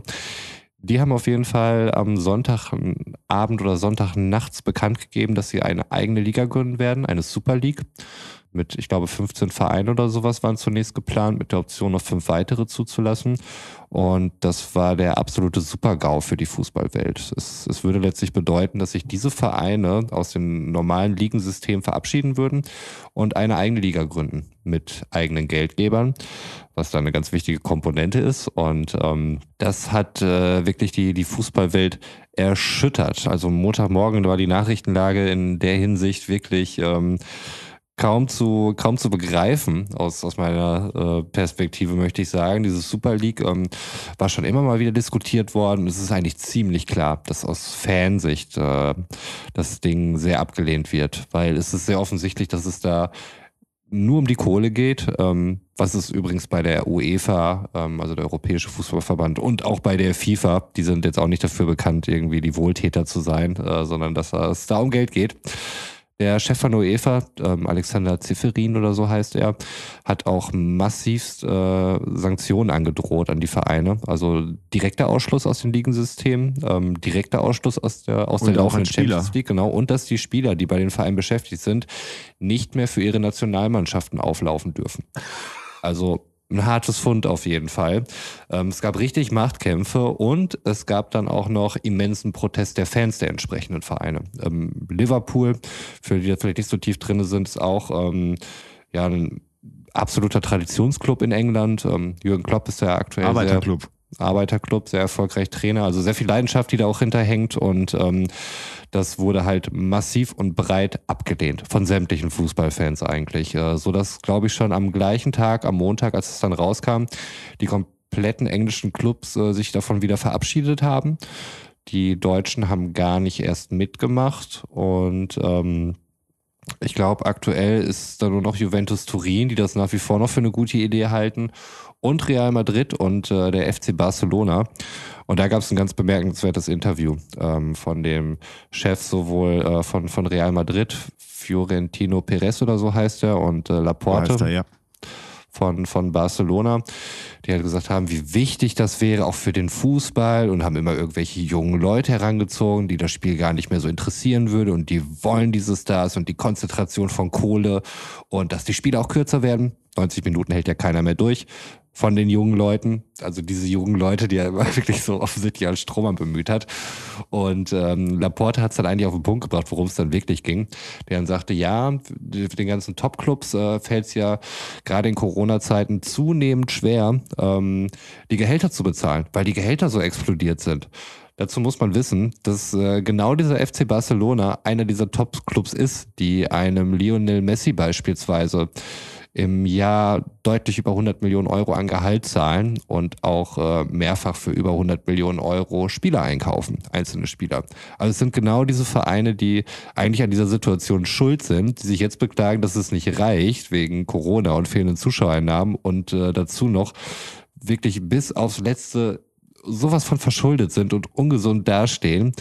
Die haben auf jeden Fall am Sonntagabend oder Sonntagnachts bekannt gegeben, dass sie eine eigene Liga gründen werden, eine Super League. Mit, ich glaube, 15 Vereinen oder sowas waren zunächst geplant, mit der Option noch fünf weitere zuzulassen. Und das war der absolute Super-GAU für die Fußballwelt. Es, es würde letztlich bedeuten, dass sich diese Vereine aus dem normalen Ligensystem verabschieden würden und eine eigene Liga gründen mit eigenen Geldgebern, was da eine ganz wichtige Komponente ist. Und ähm, das hat äh, wirklich die, die Fußballwelt erschüttert. Also Montagmorgen war die Nachrichtenlage in der Hinsicht wirklich ähm, kaum zu, kaum zu begreifen aus, aus meiner äh, Perspektive, möchte ich sagen. Diese Super League ähm, war schon immer mal wieder diskutiert worden. Es ist eigentlich ziemlich klar, dass aus Fansicht äh, das Ding sehr abgelehnt wird, weil es ist sehr offensichtlich, dass es da nur um die Kohle geht, ähm, was es übrigens bei der UEFA, ähm, also der Europäische Fußballverband und auch bei der FIFA, die sind jetzt auch nicht dafür bekannt, irgendwie die Wohltäter zu sein, äh, sondern dass es da um Geld geht. Der Chef von UEFA, ähm, Alexander Zifferin oder so heißt er, hat auch massivst äh, Sanktionen angedroht an die Vereine. Also direkter Ausschluss aus dem Ligensystem, ähm, direkter Ausschluss aus der, aus Und der laufenden. Champions League, genau. Und dass die Spieler, die bei den Vereinen beschäftigt sind, nicht mehr für ihre Nationalmannschaften auflaufen dürfen. Also ein hartes Fund auf jeden Fall. Ähm, es gab richtig Machtkämpfe und es gab dann auch noch immensen Protest der Fans der entsprechenden Vereine. Ähm, Liverpool, für die da vielleicht nicht so tief drin sind, ist auch ähm, ja, ein absoluter Traditionsclub in England. Ähm, Jürgen Klopp ist ja aktuell Arbeiterclub. Arbeiterclub, sehr erfolgreich Trainer, also sehr viel Leidenschaft, die da auch hinterhängt und ähm, das wurde halt massiv und breit abgelehnt von sämtlichen Fußballfans eigentlich, äh, so dass glaube ich schon am gleichen Tag, am Montag, als es dann rauskam, die kompletten englischen Clubs äh, sich davon wieder verabschiedet haben. Die Deutschen haben gar nicht erst mitgemacht und ähm, ich glaube, aktuell ist da nur noch Juventus Turin, die das nach wie vor noch für eine gute Idee halten, und Real Madrid und äh, der FC Barcelona. Und da gab es ein ganz bemerkenswertes Interview ähm, von dem Chef sowohl äh, von, von Real Madrid, Fiorentino Perez oder so heißt er, und äh, Laporte. Heißt er, ja von, von Barcelona, die halt gesagt haben, wie wichtig das wäre, auch für den Fußball und haben immer irgendwelche jungen Leute herangezogen, die das Spiel gar nicht mehr so interessieren würde und die wollen diese Stars und die Konzentration von Kohle und dass die Spiele auch kürzer werden. 90 Minuten hält ja keiner mehr durch von den jungen Leuten, also diese jungen Leute, die er wirklich so offensichtlich als Strohmann bemüht hat. Und ähm, Laporte hat es dann eigentlich auf den Punkt gebracht, worum es dann wirklich ging. Der dann sagte, ja, für den ganzen Top-Clubs äh, fällt es ja gerade in Corona-Zeiten zunehmend schwer, ähm, die Gehälter zu bezahlen, weil die Gehälter so explodiert sind. Dazu muss man wissen, dass äh, genau dieser FC Barcelona einer dieser Top-Clubs ist, die einem Lionel Messi beispielsweise im Jahr deutlich über 100 Millionen Euro an Gehalt zahlen und auch äh, mehrfach für über 100 Millionen Euro Spieler einkaufen, einzelne Spieler. Also es sind genau diese Vereine, die eigentlich an dieser Situation schuld sind, die sich jetzt beklagen, dass es nicht reicht wegen Corona und fehlenden Zuschauereinnahmen und äh, dazu noch wirklich bis aufs letzte sowas von verschuldet sind und ungesund dastehen,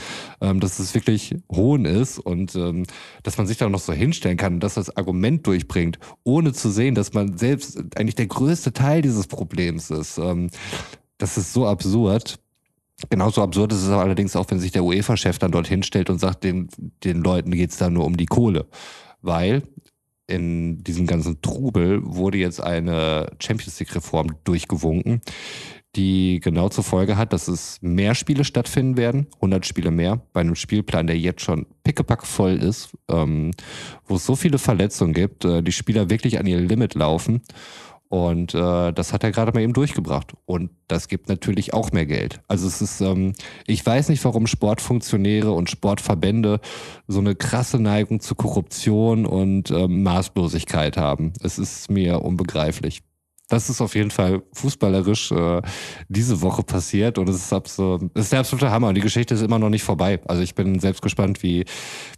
ähm, dass es wirklich Hohn ist und ähm, dass man sich da noch so hinstellen kann und dass das Argument durchbringt, ohne zu sehen, dass man selbst eigentlich der größte Teil dieses Problems ist. Ähm, das ist so absurd. Genauso absurd ist es allerdings auch, wenn sich der UEFA-Chef dann dort hinstellt und sagt, den, den Leuten geht's da nur um die Kohle. Weil in diesem ganzen Trubel wurde jetzt eine Champions League-Reform durchgewunken, die genau zur Folge hat, dass es mehr Spiele stattfinden werden, 100 Spiele mehr, bei einem Spielplan, der jetzt schon pickepack voll ist, ähm, wo es so viele Verletzungen gibt, äh, die Spieler wirklich an ihr Limit laufen. Und äh, das hat er gerade mal eben durchgebracht. Und das gibt natürlich auch mehr Geld. Also es ist, ähm, ich weiß nicht, warum Sportfunktionäre und Sportverbände so eine krasse Neigung zu Korruption und ähm, Maßlosigkeit haben. Es ist mir unbegreiflich das ist auf jeden Fall fußballerisch äh, diese Woche passiert und es ist, abso es ist der absolute Hammer und die Geschichte ist immer noch nicht vorbei. Also ich bin selbst gespannt, wie,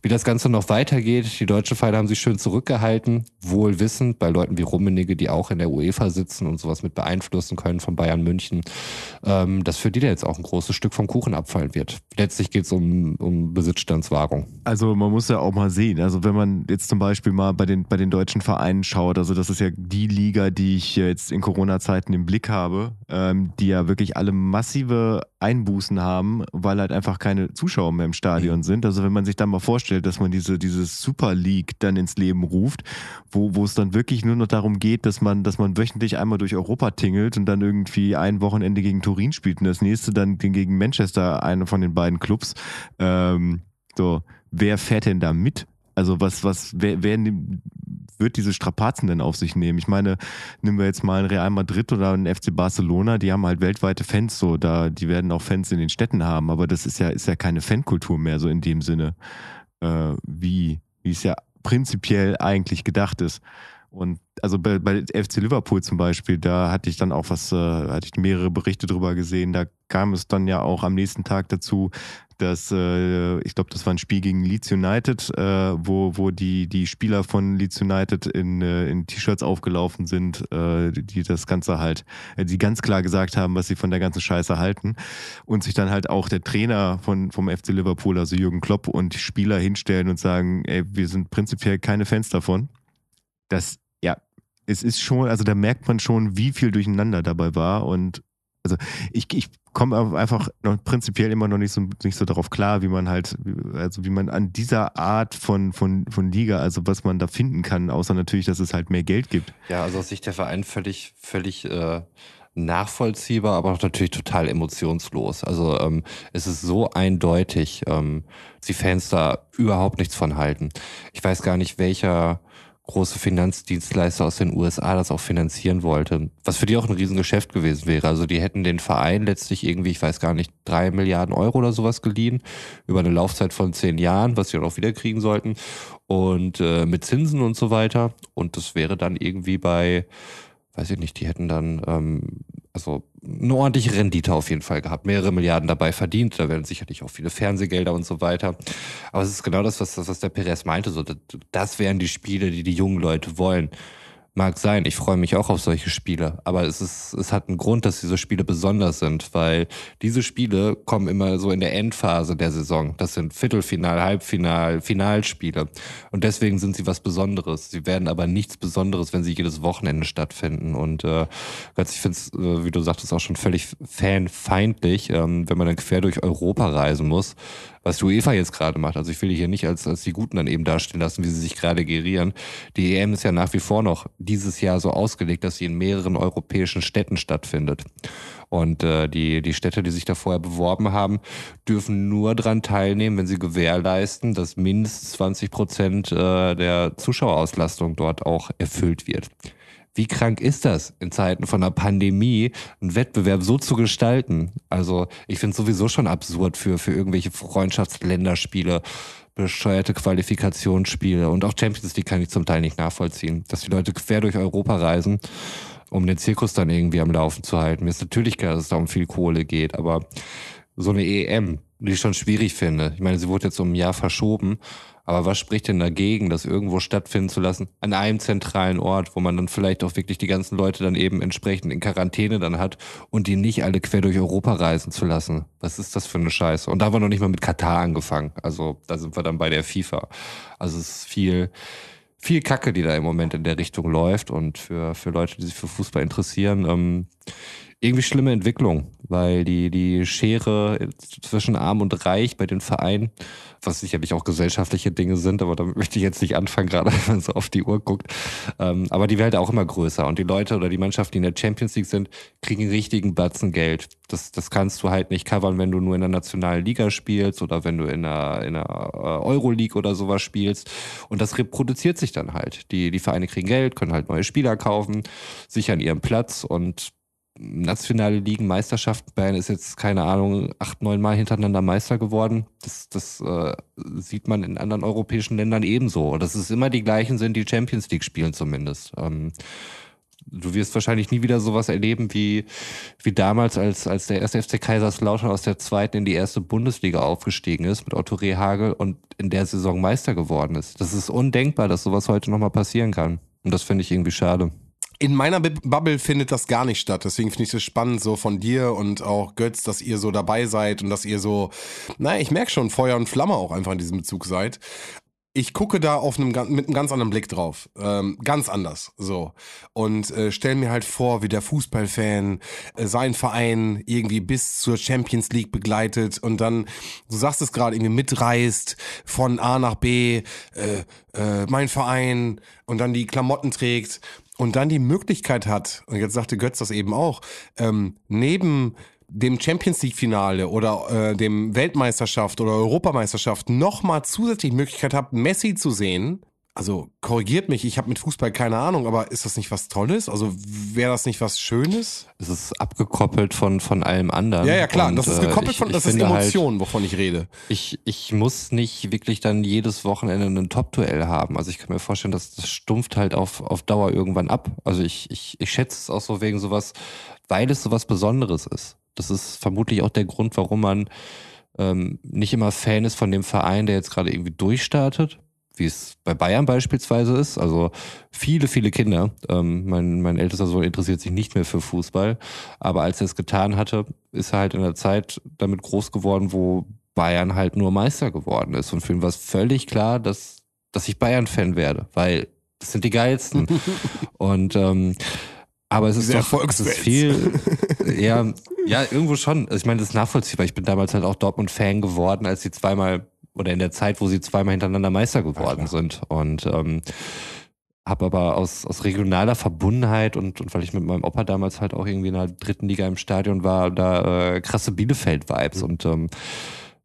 wie das Ganze noch weitergeht. Die deutschen Vereine haben sich schön zurückgehalten, wohl wissend bei Leuten wie Rummenigge, die auch in der UEFA sitzen und sowas mit beeinflussen können von Bayern München, ähm, dass für die da jetzt auch ein großes Stück vom Kuchen abfallen wird. Letztlich geht es um, um Besitzstandswahrung. Also man muss ja auch mal sehen, also wenn man jetzt zum Beispiel mal bei den, bei den deutschen Vereinen schaut, also das ist ja die Liga, die ich jetzt jetzt in Corona-Zeiten im Blick habe, ähm, die ja wirklich alle massive Einbußen haben, weil halt einfach keine Zuschauer mehr im Stadion sind. Also wenn man sich dann mal vorstellt, dass man diese, diese Super League dann ins Leben ruft, wo, wo es dann wirklich nur noch darum geht, dass man, dass man wöchentlich einmal durch Europa tingelt und dann irgendwie ein Wochenende gegen Turin spielt und das nächste dann gegen Manchester, einer von den beiden Clubs. Ähm, so, wer fährt denn da mit? Also was, was, wer, wer wird diese Strapazen denn auf sich nehmen? Ich meine, nehmen wir jetzt mal ein Real Madrid oder ein FC Barcelona, die haben halt weltweite Fans so, da, die werden auch Fans in den Städten haben, aber das ist ja, ist ja keine Fankultur mehr, so in dem Sinne, äh, wie, wie es ja prinzipiell eigentlich gedacht ist. Und also bei, bei FC Liverpool zum Beispiel, da hatte ich dann auch was, äh, hatte ich mehrere Berichte drüber gesehen. Da kam es dann ja auch am nächsten Tag dazu, dass äh, ich glaube, das war ein Spiel gegen Leeds United, äh, wo, wo die, die Spieler von Leeds United in, äh, in T-Shirts aufgelaufen sind, äh, die das Ganze halt, äh, die ganz klar gesagt haben, was sie von der ganzen Scheiße halten. Und sich dann halt auch der Trainer von, vom FC Liverpool, also Jürgen Klopp, und die Spieler hinstellen und sagen, ey, wir sind prinzipiell keine Fans davon. Das, ja, es ist schon, also da merkt man schon, wie viel Durcheinander dabei war und also ich, ich komme einfach prinzipiell immer noch nicht so, nicht so darauf klar, wie man halt, also wie man an dieser Art von, von, von Liga, also was man da finden kann, außer natürlich, dass es halt mehr Geld gibt. Ja, also aus Sicht der Verein völlig, völlig äh, nachvollziehbar, aber auch natürlich total emotionslos. Also ähm, es ist so eindeutig, ähm, die Fans da überhaupt nichts von halten. Ich weiß gar nicht, welcher große Finanzdienstleister aus den USA das auch finanzieren wollte. Was für die auch ein Riesengeschäft gewesen wäre. Also die hätten den Verein letztlich irgendwie, ich weiß gar nicht, drei Milliarden Euro oder sowas geliehen über eine Laufzeit von zehn Jahren, was sie dann auch wieder kriegen sollten. Und äh, mit Zinsen und so weiter. Und das wäre dann irgendwie bei, weiß ich nicht, die hätten dann ähm, also eine ordentliche Rendite auf jeden Fall gehabt, mehrere Milliarden dabei verdient. Da werden sicherlich auch viele Fernsehgelder und so weiter. Aber es ist genau das, was, was der Perez meinte. So, das wären die Spiele, die die jungen Leute wollen. Mag sein, ich freue mich auch auf solche Spiele, aber es ist, es hat einen Grund, dass diese Spiele besonders sind, weil diese Spiele kommen immer so in der Endphase der Saison. Das sind Viertelfinal, Halbfinal, Finalspiele und deswegen sind sie was Besonderes. Sie werden aber nichts Besonderes, wenn sie jedes Wochenende stattfinden und äh, ich finde es, äh, wie du sagtest, auch schon völlig fanfeindlich, ähm, wenn man dann quer durch Europa reisen muss was die UEFA jetzt gerade macht. Also ich will die hier nicht als, als die Guten dann eben dastehen lassen, wie sie sich gerade gerieren. Die EM ist ja nach wie vor noch dieses Jahr so ausgelegt, dass sie in mehreren europäischen Städten stattfindet. Und äh, die, die Städte, die sich da vorher beworben haben, dürfen nur dran teilnehmen, wenn sie gewährleisten, dass mindestens 20 Prozent äh, der Zuschauerauslastung dort auch erfüllt wird. Wie krank ist das, in Zeiten von einer Pandemie einen Wettbewerb so zu gestalten? Also ich finde es sowieso schon absurd für, für irgendwelche Freundschaftsländerspiele, bescheuerte Qualifikationsspiele und auch Champions League kann ich zum Teil nicht nachvollziehen, dass die Leute quer durch Europa reisen, um den Zirkus dann irgendwie am Laufen zu halten. Mir ist natürlich klar, dass es da um viel Kohle geht, aber so eine EM, die ich schon schwierig finde. Ich meine, sie wurde jetzt um ein Jahr verschoben, aber was spricht denn dagegen, das irgendwo stattfinden zu lassen, an einem zentralen Ort, wo man dann vielleicht auch wirklich die ganzen Leute dann eben entsprechend in Quarantäne dann hat und die nicht alle quer durch Europa reisen zu lassen? Was ist das für eine Scheiße? Und da haben wir noch nicht mal mit Katar angefangen. Also da sind wir dann bei der FIFA. Also es ist viel, viel Kacke, die da im Moment in der Richtung läuft und für, für Leute, die sich für Fußball interessieren, ähm, irgendwie schlimme Entwicklung, weil die, die Schere zwischen Arm und Reich bei den Vereinen, was sicherlich auch gesellschaftliche Dinge sind, aber da möchte ich jetzt nicht anfangen, gerade wenn man so auf die Uhr guckt. Ähm, aber die Welt auch immer größer und die Leute oder die Mannschaften, die in der Champions League sind, kriegen einen richtigen Batzen Geld. Das, das kannst du halt nicht covern, wenn du nur in der nationalen Liga spielst oder wenn du in der, in der äh, Euroleague oder sowas spielst. Und das reproduziert sich dann halt. Die, die Vereine kriegen Geld, können halt neue Spieler kaufen, sichern ihren Platz und nationale Ligen, Meisterschaften. Bayern ist jetzt, keine Ahnung, acht, neun Mal hintereinander Meister geworden. Das, das äh, sieht man in anderen europäischen Ländern ebenso. Und dass es immer die gleichen sind, die Champions League spielen zumindest. Ähm, du wirst wahrscheinlich nie wieder sowas erleben wie, wie damals, als, als der erste FC Kaiserslautern aus der zweiten in die erste Bundesliga aufgestiegen ist mit Otto Rehagel und in der Saison Meister geworden ist. Das ist undenkbar, dass sowas heute nochmal passieren kann. Und das finde ich irgendwie schade in meiner Bubble findet das gar nicht statt. Deswegen finde ich es spannend, so von dir und auch Götz, dass ihr so dabei seid und dass ihr so, naja, ich merke schon, Feuer und Flamme auch einfach in diesem Bezug seid. Ich gucke da auf einem, mit einem ganz anderen Blick drauf. Ähm, ganz anders. So. Und äh, stell mir halt vor, wie der Fußballfan äh, seinen Verein irgendwie bis zur Champions League begleitet und dann, du sagst es gerade, irgendwie mitreist von A nach B, äh, äh, mein Verein und dann die Klamotten trägt und dann die Möglichkeit hat, und jetzt sagte Götz das eben auch, ähm, neben dem Champions League Finale oder äh, dem Weltmeisterschaft oder Europameisterschaft nochmal zusätzlich Möglichkeit habt, Messi zu sehen also korrigiert mich, ich habe mit Fußball keine Ahnung, aber ist das nicht was Tolles? Also wäre das nicht was Schönes? Es ist abgekoppelt von, von allem anderen. Ja, ja, klar, und, das ist gekoppelt ich, von, das ist Emotion, halt, wovon ich rede. Ich, ich muss nicht wirklich dann jedes Wochenende ein Top-Duell haben. Also ich kann mir vorstellen, dass das stumpft halt auf, auf Dauer irgendwann ab. Also ich, ich, ich schätze es auch so wegen sowas, weil es sowas Besonderes ist. Das ist vermutlich auch der Grund, warum man ähm, nicht immer Fan ist von dem Verein, der jetzt gerade irgendwie durchstartet wie es bei Bayern beispielsweise ist. Also viele, viele Kinder. Ähm, mein, mein ältester Sohn interessiert sich nicht mehr für Fußball. Aber als er es getan hatte, ist er halt in der Zeit damit groß geworden, wo Bayern halt nur Meister geworden ist. Und für ihn war es völlig klar, dass, dass ich Bayern-Fan werde, weil das sind die geilsten. Und ähm, aber es ist doch es ist viel, ja, ja, irgendwo schon. Also ich meine, das ist nachvollziehbar. Ich bin damals halt auch Dortmund-Fan geworden, als sie zweimal oder in der Zeit, wo sie zweimal hintereinander Meister geworden sind. Und ähm, habe aber aus, aus regionaler Verbundenheit und, und weil ich mit meinem Opa damals halt auch irgendwie in der dritten Liga im Stadion war, da äh, krasse Bielefeld-Vibes. Mhm. Und ähm,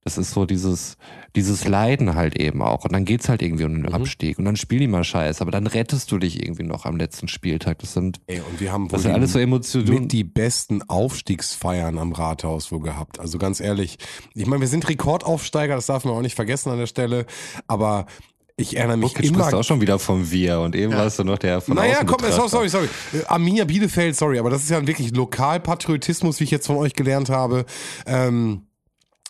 das ist so dieses, dieses Leiden halt eben auch. Und dann geht's halt irgendwie um den Mhm. Abstieg. Und dann spiel die mal scheiße, aber dann rettest du dich irgendwie noch am letzten Spieltag. Das sind, Ey, und wir haben wohl das sind die- alles so Emotionen. mit die besten Aufstiegsfeiern am Rathaus wohl gehabt. Also ganz ehrlich, ich meine, wir sind Rekordaufsteiger, das darf man auch nicht vergessen an der Stelle, aber ich erinnere mich jetzt immer sprichst du auch schon wieder vom Wir und eben warst du noch der von Naja, außen komm, sorry, sorry, sorry. Arminia Bielefeld, sorry, aber das ist ja ein wirklich Lokalpatriotismus, wie ich jetzt von euch gelernt habe. Ähm,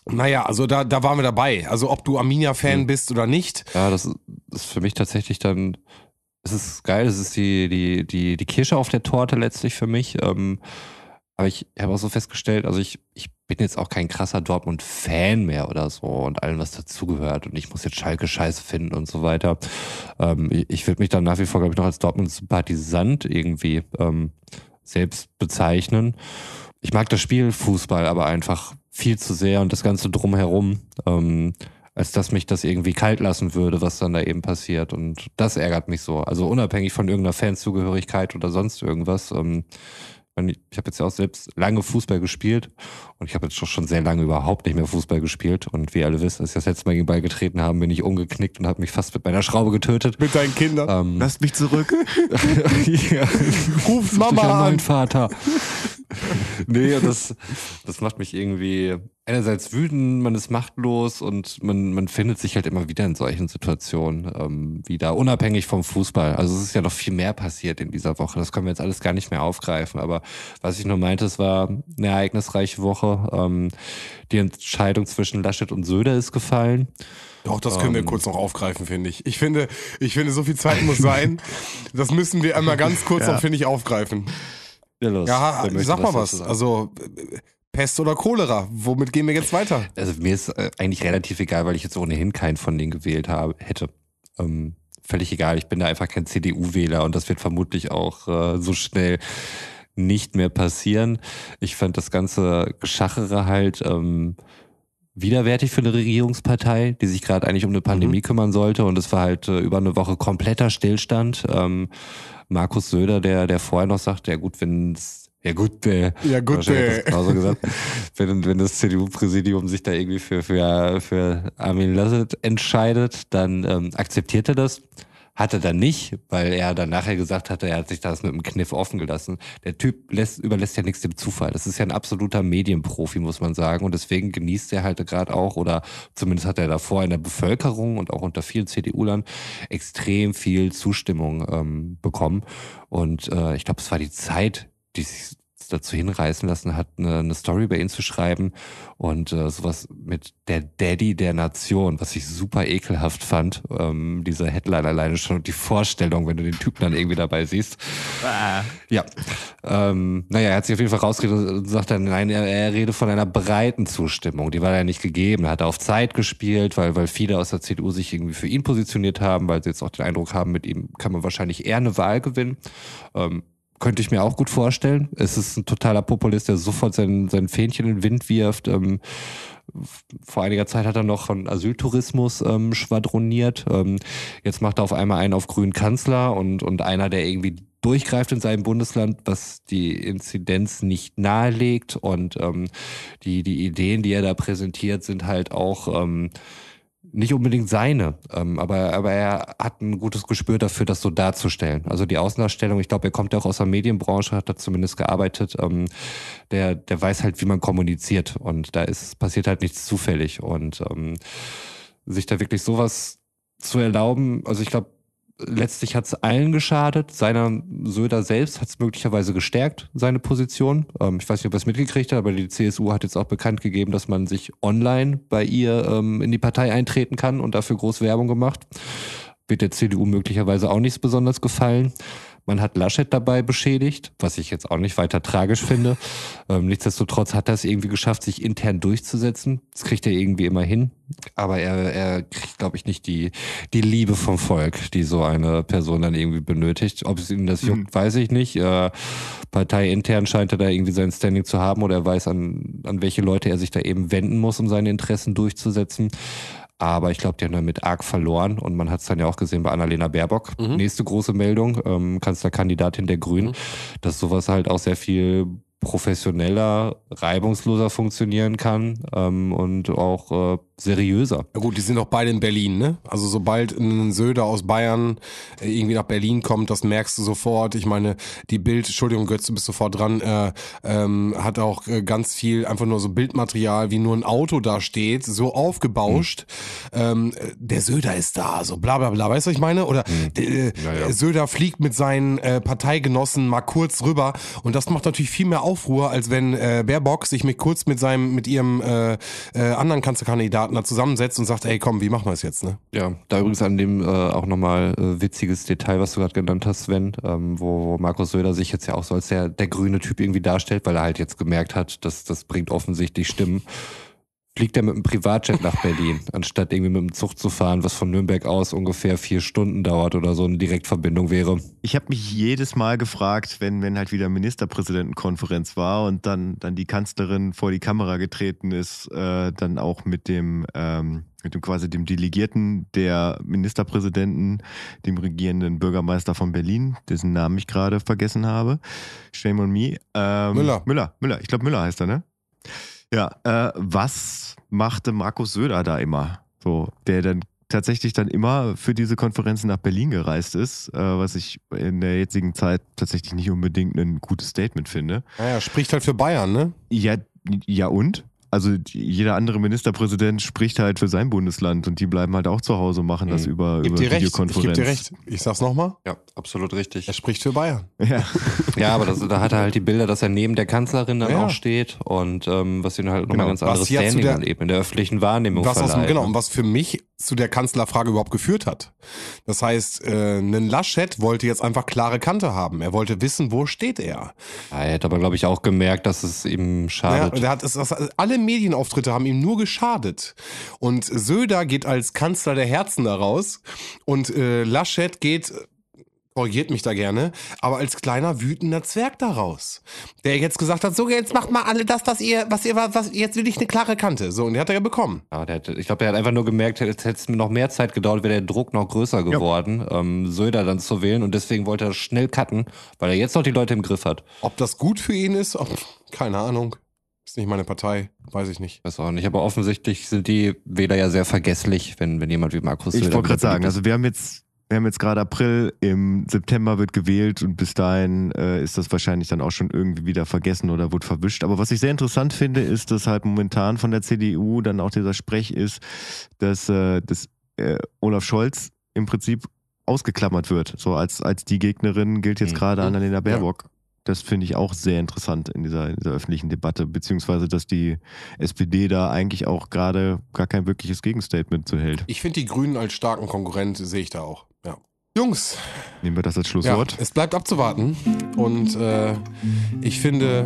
naja, also da, da waren wir dabei. Also ob du Arminia-Fan Mhm. bist oder nicht. Ja, das ist- für mich tatsächlich dann, es ist geil, es ist die, die, die, die Kirsche auf der Torte letztlich für mich. Ähm, aber ich habe auch so festgestellt, also ich, ich bin jetzt auch kein krasser Dortmund-Fan mehr oder so und allem, was dazugehört. Und ich muss jetzt Schalke scheiße finden und so weiter. Ähm, ich ich würde mich dann nach wie vor, glaube ich, noch als Dortmund-Sympathisant irgendwie ähm, selbst bezeichnen. Ich mag das Spiel Fußball aber einfach viel zu sehr und das Ganze drumherum. Ähm, als dass mich das irgendwie kalt lassen würde, was dann da eben passiert. Und das ärgert mich so. Also unabhängig von irgendeiner Fanzugehörigkeit oder sonst irgendwas. Ähm, ich habe jetzt ja auch selbst lange Fußball gespielt und ich habe jetzt schon- schon sehr lange überhaupt nicht mehr Fußball gespielt. Und wie ihr alle wisst, als ich das letzte Mal gegen Ball getreten haben, bin ich umgeknickt und habe mich fast mit meiner Schraube getötet. Mit deinen Kindern. Ähm, Lasst mich zurück. ja. Ruf Mama an. Vater. nee, das, das macht mich irgendwie einerseits wütend, man ist machtlos und man, man findet sich halt immer wieder in solchen Situationen ähm, wieder, unabhängig vom Fußball. Also es ist ja noch viel mehr passiert in dieser Woche. Das können wir jetzt alles gar nicht mehr aufgreifen. Aber was ich nur meinte, es war eine ereignisreiche Woche. Ähm, die Entscheidung zwischen Laschet und Söder ist gefallen. Doch, das können wir Ähm. kurz noch aufgreifen, finde ich. Ich finde, ich finde, so viel Zeit muss sein. Das müssen wir einmal ganz kurz Ja. noch, finde ich, aufgreifen. Ja, los. Ja, sag mal was. sagen? Also Pest oder Cholera? Womit gehen wir jetzt weiter? Also mir ist äh, eigentlich relativ egal, weil ich jetzt ohnehin keinen von denen gewählt habe, hätte. Ähm, völlig egal. Ich bin da einfach kein CDU-Wähler und das wird vermutlich auch äh, so schnell nicht mehr passieren. Ich fand das ganze Geschachere halt ähm, widerwärtig für eine Regierungspartei, die sich gerade eigentlich um eine Pandemie kümmern sollte und es war halt äh, über eine Woche kompletter Stillstand. Ähm, Markus Söder, der, der vorher noch sagt, ja gut, wenn ja gut, der Ja, gut, äh. genauso gesagt, wenn, wenn das CDU-Präsidium sich da irgendwie für, für, für Armin Laschet entscheidet, dann ähm, akzeptiert er das. Hat er dann nicht, weil er dann nachher gesagt hatte, er hat sich das mit einem Kniff offen gelassen. Der Typ lässt, überlässt ja nichts dem Zufall. Das ist ja ein absoluter Medienprofi, muss man sagen. Und deswegen genießt er halt gerade auch, oder zumindest hat er davor in der Bevölkerung und auch unter vielen CDU-Lern extrem viel Zustimmung ähm, bekommen. Und äh, ich glaube, es war die Zeit, die sich dazu hinreißen lassen hat, eine, eine Story über ihn zu schreiben und äh, sowas mit der Daddy der Nation, was ich super ekelhaft fand. Ähm, diese Headline alleine schon und die Vorstellung, wenn du den Typen dann irgendwie dabei siehst. Ja. Ähm, naja, er hat sich auf jeden Fall rausgeredet und sagt dann, nein, er, er rede von einer breiten Zustimmung. Die war ja nicht gegeben. Er hat auf Zeit gespielt, weil, weil viele aus der CDU sich irgendwie für ihn positioniert haben, weil sie jetzt auch den Eindruck haben, mit ihm kann man wahrscheinlich eher eine Wahl gewinnen. Ähm, könnte ich mir auch gut vorstellen. Es ist ein totaler Populist, der sofort sein, sein Fähnchen in den Wind wirft. Ähm, vor einiger Zeit hat er noch von Asyltourismus ähm, schwadroniert. Ähm, jetzt macht er auf einmal einen auf grünen Kanzler und, und einer, der irgendwie durchgreift in seinem Bundesland, was die Inzidenz nicht nahelegt. Und ähm, die, die Ideen, die er da präsentiert, sind halt auch ähm, nicht unbedingt seine, ähm, aber, aber er hat ein gutes Gespür dafür, das so darzustellen. Also die Außendarstellung, ich glaube, er kommt ja auch aus der Medienbranche, hat da zumindest gearbeitet, ähm, der, der weiß halt, wie man kommuniziert und da ist, passiert halt nichts zufällig und ähm, sich da wirklich sowas zu erlauben, also ich glaube, letztlich hat es allen geschadet. Seiner Söder selbst hat es möglicherweise gestärkt, seine Position. Ähm, ich weiß nicht, ob er es mitgekriegt hat, aber die CSU hat jetzt auch bekannt gegeben, dass man sich online bei ihr ähm, in die Partei eintreten kann und dafür groß Werbung gemacht. Wird der CDU möglicherweise auch nichts besonders gefallen. Man hat Laschet dabei beschädigt, was ich jetzt auch nicht weiter tragisch finde. Ähm, nichtsdestotrotz hat er es irgendwie geschafft, sich intern durchzusetzen. Das kriegt er irgendwie immer hin. Aber er, er kriegt, glaube ich, nicht die, die Liebe vom Volk, die so eine Person dann irgendwie benötigt. Ob es ihm das juckt, weiß ich nicht. Äh, parteiintern scheint er da irgendwie sein Standing zu haben oder er weiß, an, an welche Leute er sich da eben wenden muss, um seine Interessen durchzusetzen. Aber ich glaube, die haben damit arg verloren. Und man hat es dann ja auch gesehen bei Annalena Baerbock. Nächste große Meldung, ähm, Kanzlerkandidatin der Grünen, dass sowas halt auch sehr viel professioneller, reibungsloser funktionieren kann ähm, und auch äh, seriöser. Ja gut, die sind doch beide in Berlin, ne? Also sobald ein Söder aus Bayern äh, irgendwie nach Berlin kommt, das merkst du sofort. Ich meine, die Bild, Entschuldigung, Götz, du bist sofort dran, äh, ähm, hat auch äh, ganz viel einfach nur so Bildmaterial, wie nur ein Auto da steht, so aufgebauscht. Mhm. Ähm, der Söder ist da, so bla bla bla, weißt du, was ich meine? Oder mhm. äh, ja, ja. Söder fliegt mit seinen äh, Parteigenossen mal kurz rüber und das macht natürlich viel mehr Aufruhr, als wenn äh, Baerbock sich mit kurz mit seinem, mit ihrem äh, äh, anderen Kanzlerkandidaten Partner zusammensetzt und sagt, ey komm, wie machen wir es jetzt, ne? Ja, da übrigens an dem äh, auch nochmal äh, witziges Detail, was du gerade genannt hast, Sven, ähm, wo Markus Söder sich jetzt ja auch so als der, der grüne Typ irgendwie darstellt, weil er halt jetzt gemerkt hat, dass das bringt offensichtlich Stimmen fliegt er mit einem Privatjet nach Berlin, anstatt irgendwie mit dem Zug zu fahren, was von Nürnberg aus ungefähr vier Stunden dauert oder so eine Direktverbindung wäre. Ich habe mich jedes Mal gefragt, wenn, wenn halt wieder Ministerpräsidentenkonferenz war und dann, dann die Kanzlerin vor die Kamera getreten ist, äh, dann auch mit dem, ähm, mit dem quasi dem Delegierten der Ministerpräsidenten, dem regierenden Bürgermeister von Berlin, dessen Namen ich gerade vergessen habe. Shame on me. Ähm, Müller. Müller, Müller. Ich glaube Müller heißt er, ne? Ja, äh, was machte Markus Söder da immer? So, der dann tatsächlich dann immer für diese Konferenzen nach Berlin gereist ist, äh, was ich in der jetzigen Zeit tatsächlich nicht unbedingt ein gutes Statement finde. Naja, spricht halt für Bayern, ne? Ja, ja und? Also jeder andere Ministerpräsident spricht halt für sein Bundesland und die bleiben halt auch zu Hause und machen das mhm. über, über dir Videokonferenz. Ich gebe dir recht. Ich sag's nochmal. Ja, absolut richtig. Er spricht für Bayern. Ja, ja aber das, da hat er halt die Bilder, dass er neben der Kanzlerin dann ja. auch steht und ähm, was ihn halt nochmal genau. ganz anderes Standing der, eben in der öffentlichen Wahrnehmung was verleiht. Aus, genau, und was für mich zu der Kanzlerfrage überhaupt geführt hat. Das heißt, äh, ein Laschet wollte jetzt einfach klare Kante haben. Er wollte wissen, wo steht er. Ja, er hätte aber, glaube ich, auch gemerkt, dass es ihm schadet. Ja, er hat es, alle Medienauftritte haben ihm nur geschadet. Und Söder geht als Kanzler der Herzen daraus und äh, Laschet geht korrigiert mich da gerne, aber als kleiner wütender Zwerg daraus, der jetzt gesagt hat, so jetzt macht mal alle das, was ihr, was ihr, was jetzt will ich eine klare Kante, so und der hat er ja bekommen. Ja, der hat, ich glaube, der hat einfach nur gemerkt, jetzt hätte es noch mehr Zeit gedauert, wäre der Druck noch größer geworden, ja. ähm, Söder dann zu wählen und deswegen wollte er schnell cutten, weil er jetzt noch die Leute im Griff hat. Ob das gut für ihn ist, Ob, keine Ahnung. Ist nicht meine Partei, weiß ich nicht. Weiß auch nicht, aber offensichtlich sind die Wähler ja sehr vergesslich, wenn, wenn jemand wie Markus Ich wollte gerade sagen, also wir haben jetzt wir haben jetzt gerade April, im September wird gewählt und bis dahin äh, ist das wahrscheinlich dann auch schon irgendwie wieder vergessen oder wird verwischt. Aber was ich sehr interessant finde, ist, dass halt momentan von der CDU dann auch dieser Sprech ist, dass, äh, dass äh, Olaf Scholz im Prinzip ausgeklammert wird. So als, als die Gegnerin gilt jetzt mhm. gerade Annalena Baerbock. Das finde ich auch sehr interessant in dieser, in dieser öffentlichen Debatte, beziehungsweise dass die SPD da eigentlich auch gerade gar kein wirkliches Gegenstatement zu hält. Ich finde die Grünen als starken Konkurrent sehe ich da auch. Ja. Jungs. Nehmen wir das als Schlusswort. Ja, es bleibt abzuwarten. Und äh, ich finde,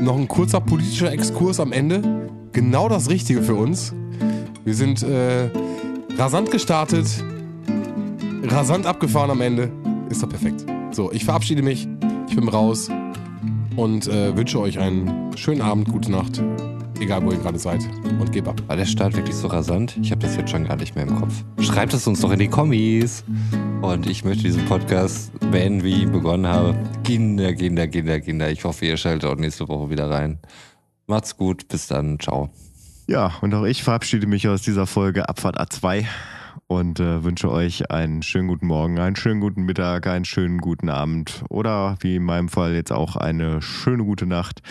noch ein kurzer politischer Exkurs am Ende. Genau das Richtige für uns. Wir sind äh, rasant gestartet, rasant abgefahren am Ende. Ist doch perfekt. So, ich verabschiede mich. Ich bin raus und äh, wünsche euch einen schönen Abend, gute Nacht egal wo ihr gerade seid. Und gebt ab. War der Start wirklich so rasant? Ich habe das jetzt schon gar nicht mehr im Kopf. Schreibt es uns doch in die Kommis. Und ich möchte diesen Podcast beenden, wie ich ihn begonnen habe. Kinder, Kinder, Kinder, Kinder. Ich hoffe, ihr schaltet auch nächste Woche wieder rein. Macht's gut. Bis dann. Ciao. Ja, und auch ich verabschiede mich aus dieser Folge Abfahrt A2 und äh, wünsche euch einen schönen guten Morgen, einen schönen guten Mittag, einen schönen guten Abend oder wie in meinem Fall jetzt auch eine schöne gute Nacht.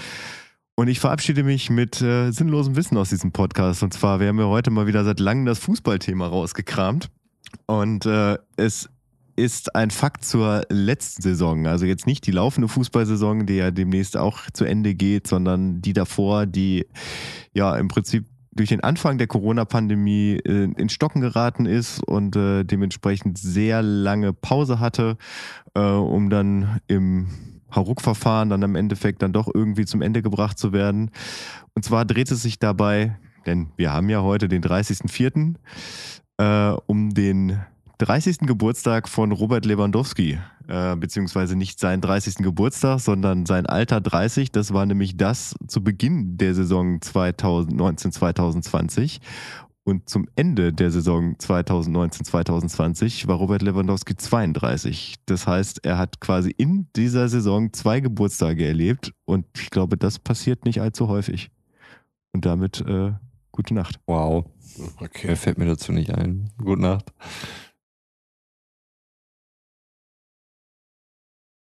Und ich verabschiede mich mit äh, sinnlosem Wissen aus diesem Podcast. Und zwar, wir haben ja heute mal wieder seit langem das Fußballthema rausgekramt. Und äh, es ist ein Fakt zur letzten Saison. Also jetzt nicht die laufende Fußballsaison, die ja demnächst auch zu Ende geht, sondern die davor, die ja im Prinzip durch den Anfang der Corona-Pandemie äh, in Stocken geraten ist und äh, dementsprechend sehr lange Pause hatte, äh, um dann im Hauruck-Verfahren dann im Endeffekt dann doch irgendwie zum Ende gebracht zu werden. Und zwar dreht es sich dabei, denn wir haben ja heute den 30.04., äh, um den 30. Geburtstag von Robert Lewandowski, äh, beziehungsweise nicht seinen 30. Geburtstag, sondern sein Alter 30. Das war nämlich das zu Beginn der Saison 2019-2020. Und zum Ende der Saison 2019-2020 war Robert Lewandowski 32. Das heißt, er hat quasi in dieser Saison zwei Geburtstage erlebt und ich glaube, das passiert nicht allzu häufig. Und damit äh, gute Nacht. Wow. Okay. Fällt mir dazu nicht ein. Gute Nacht.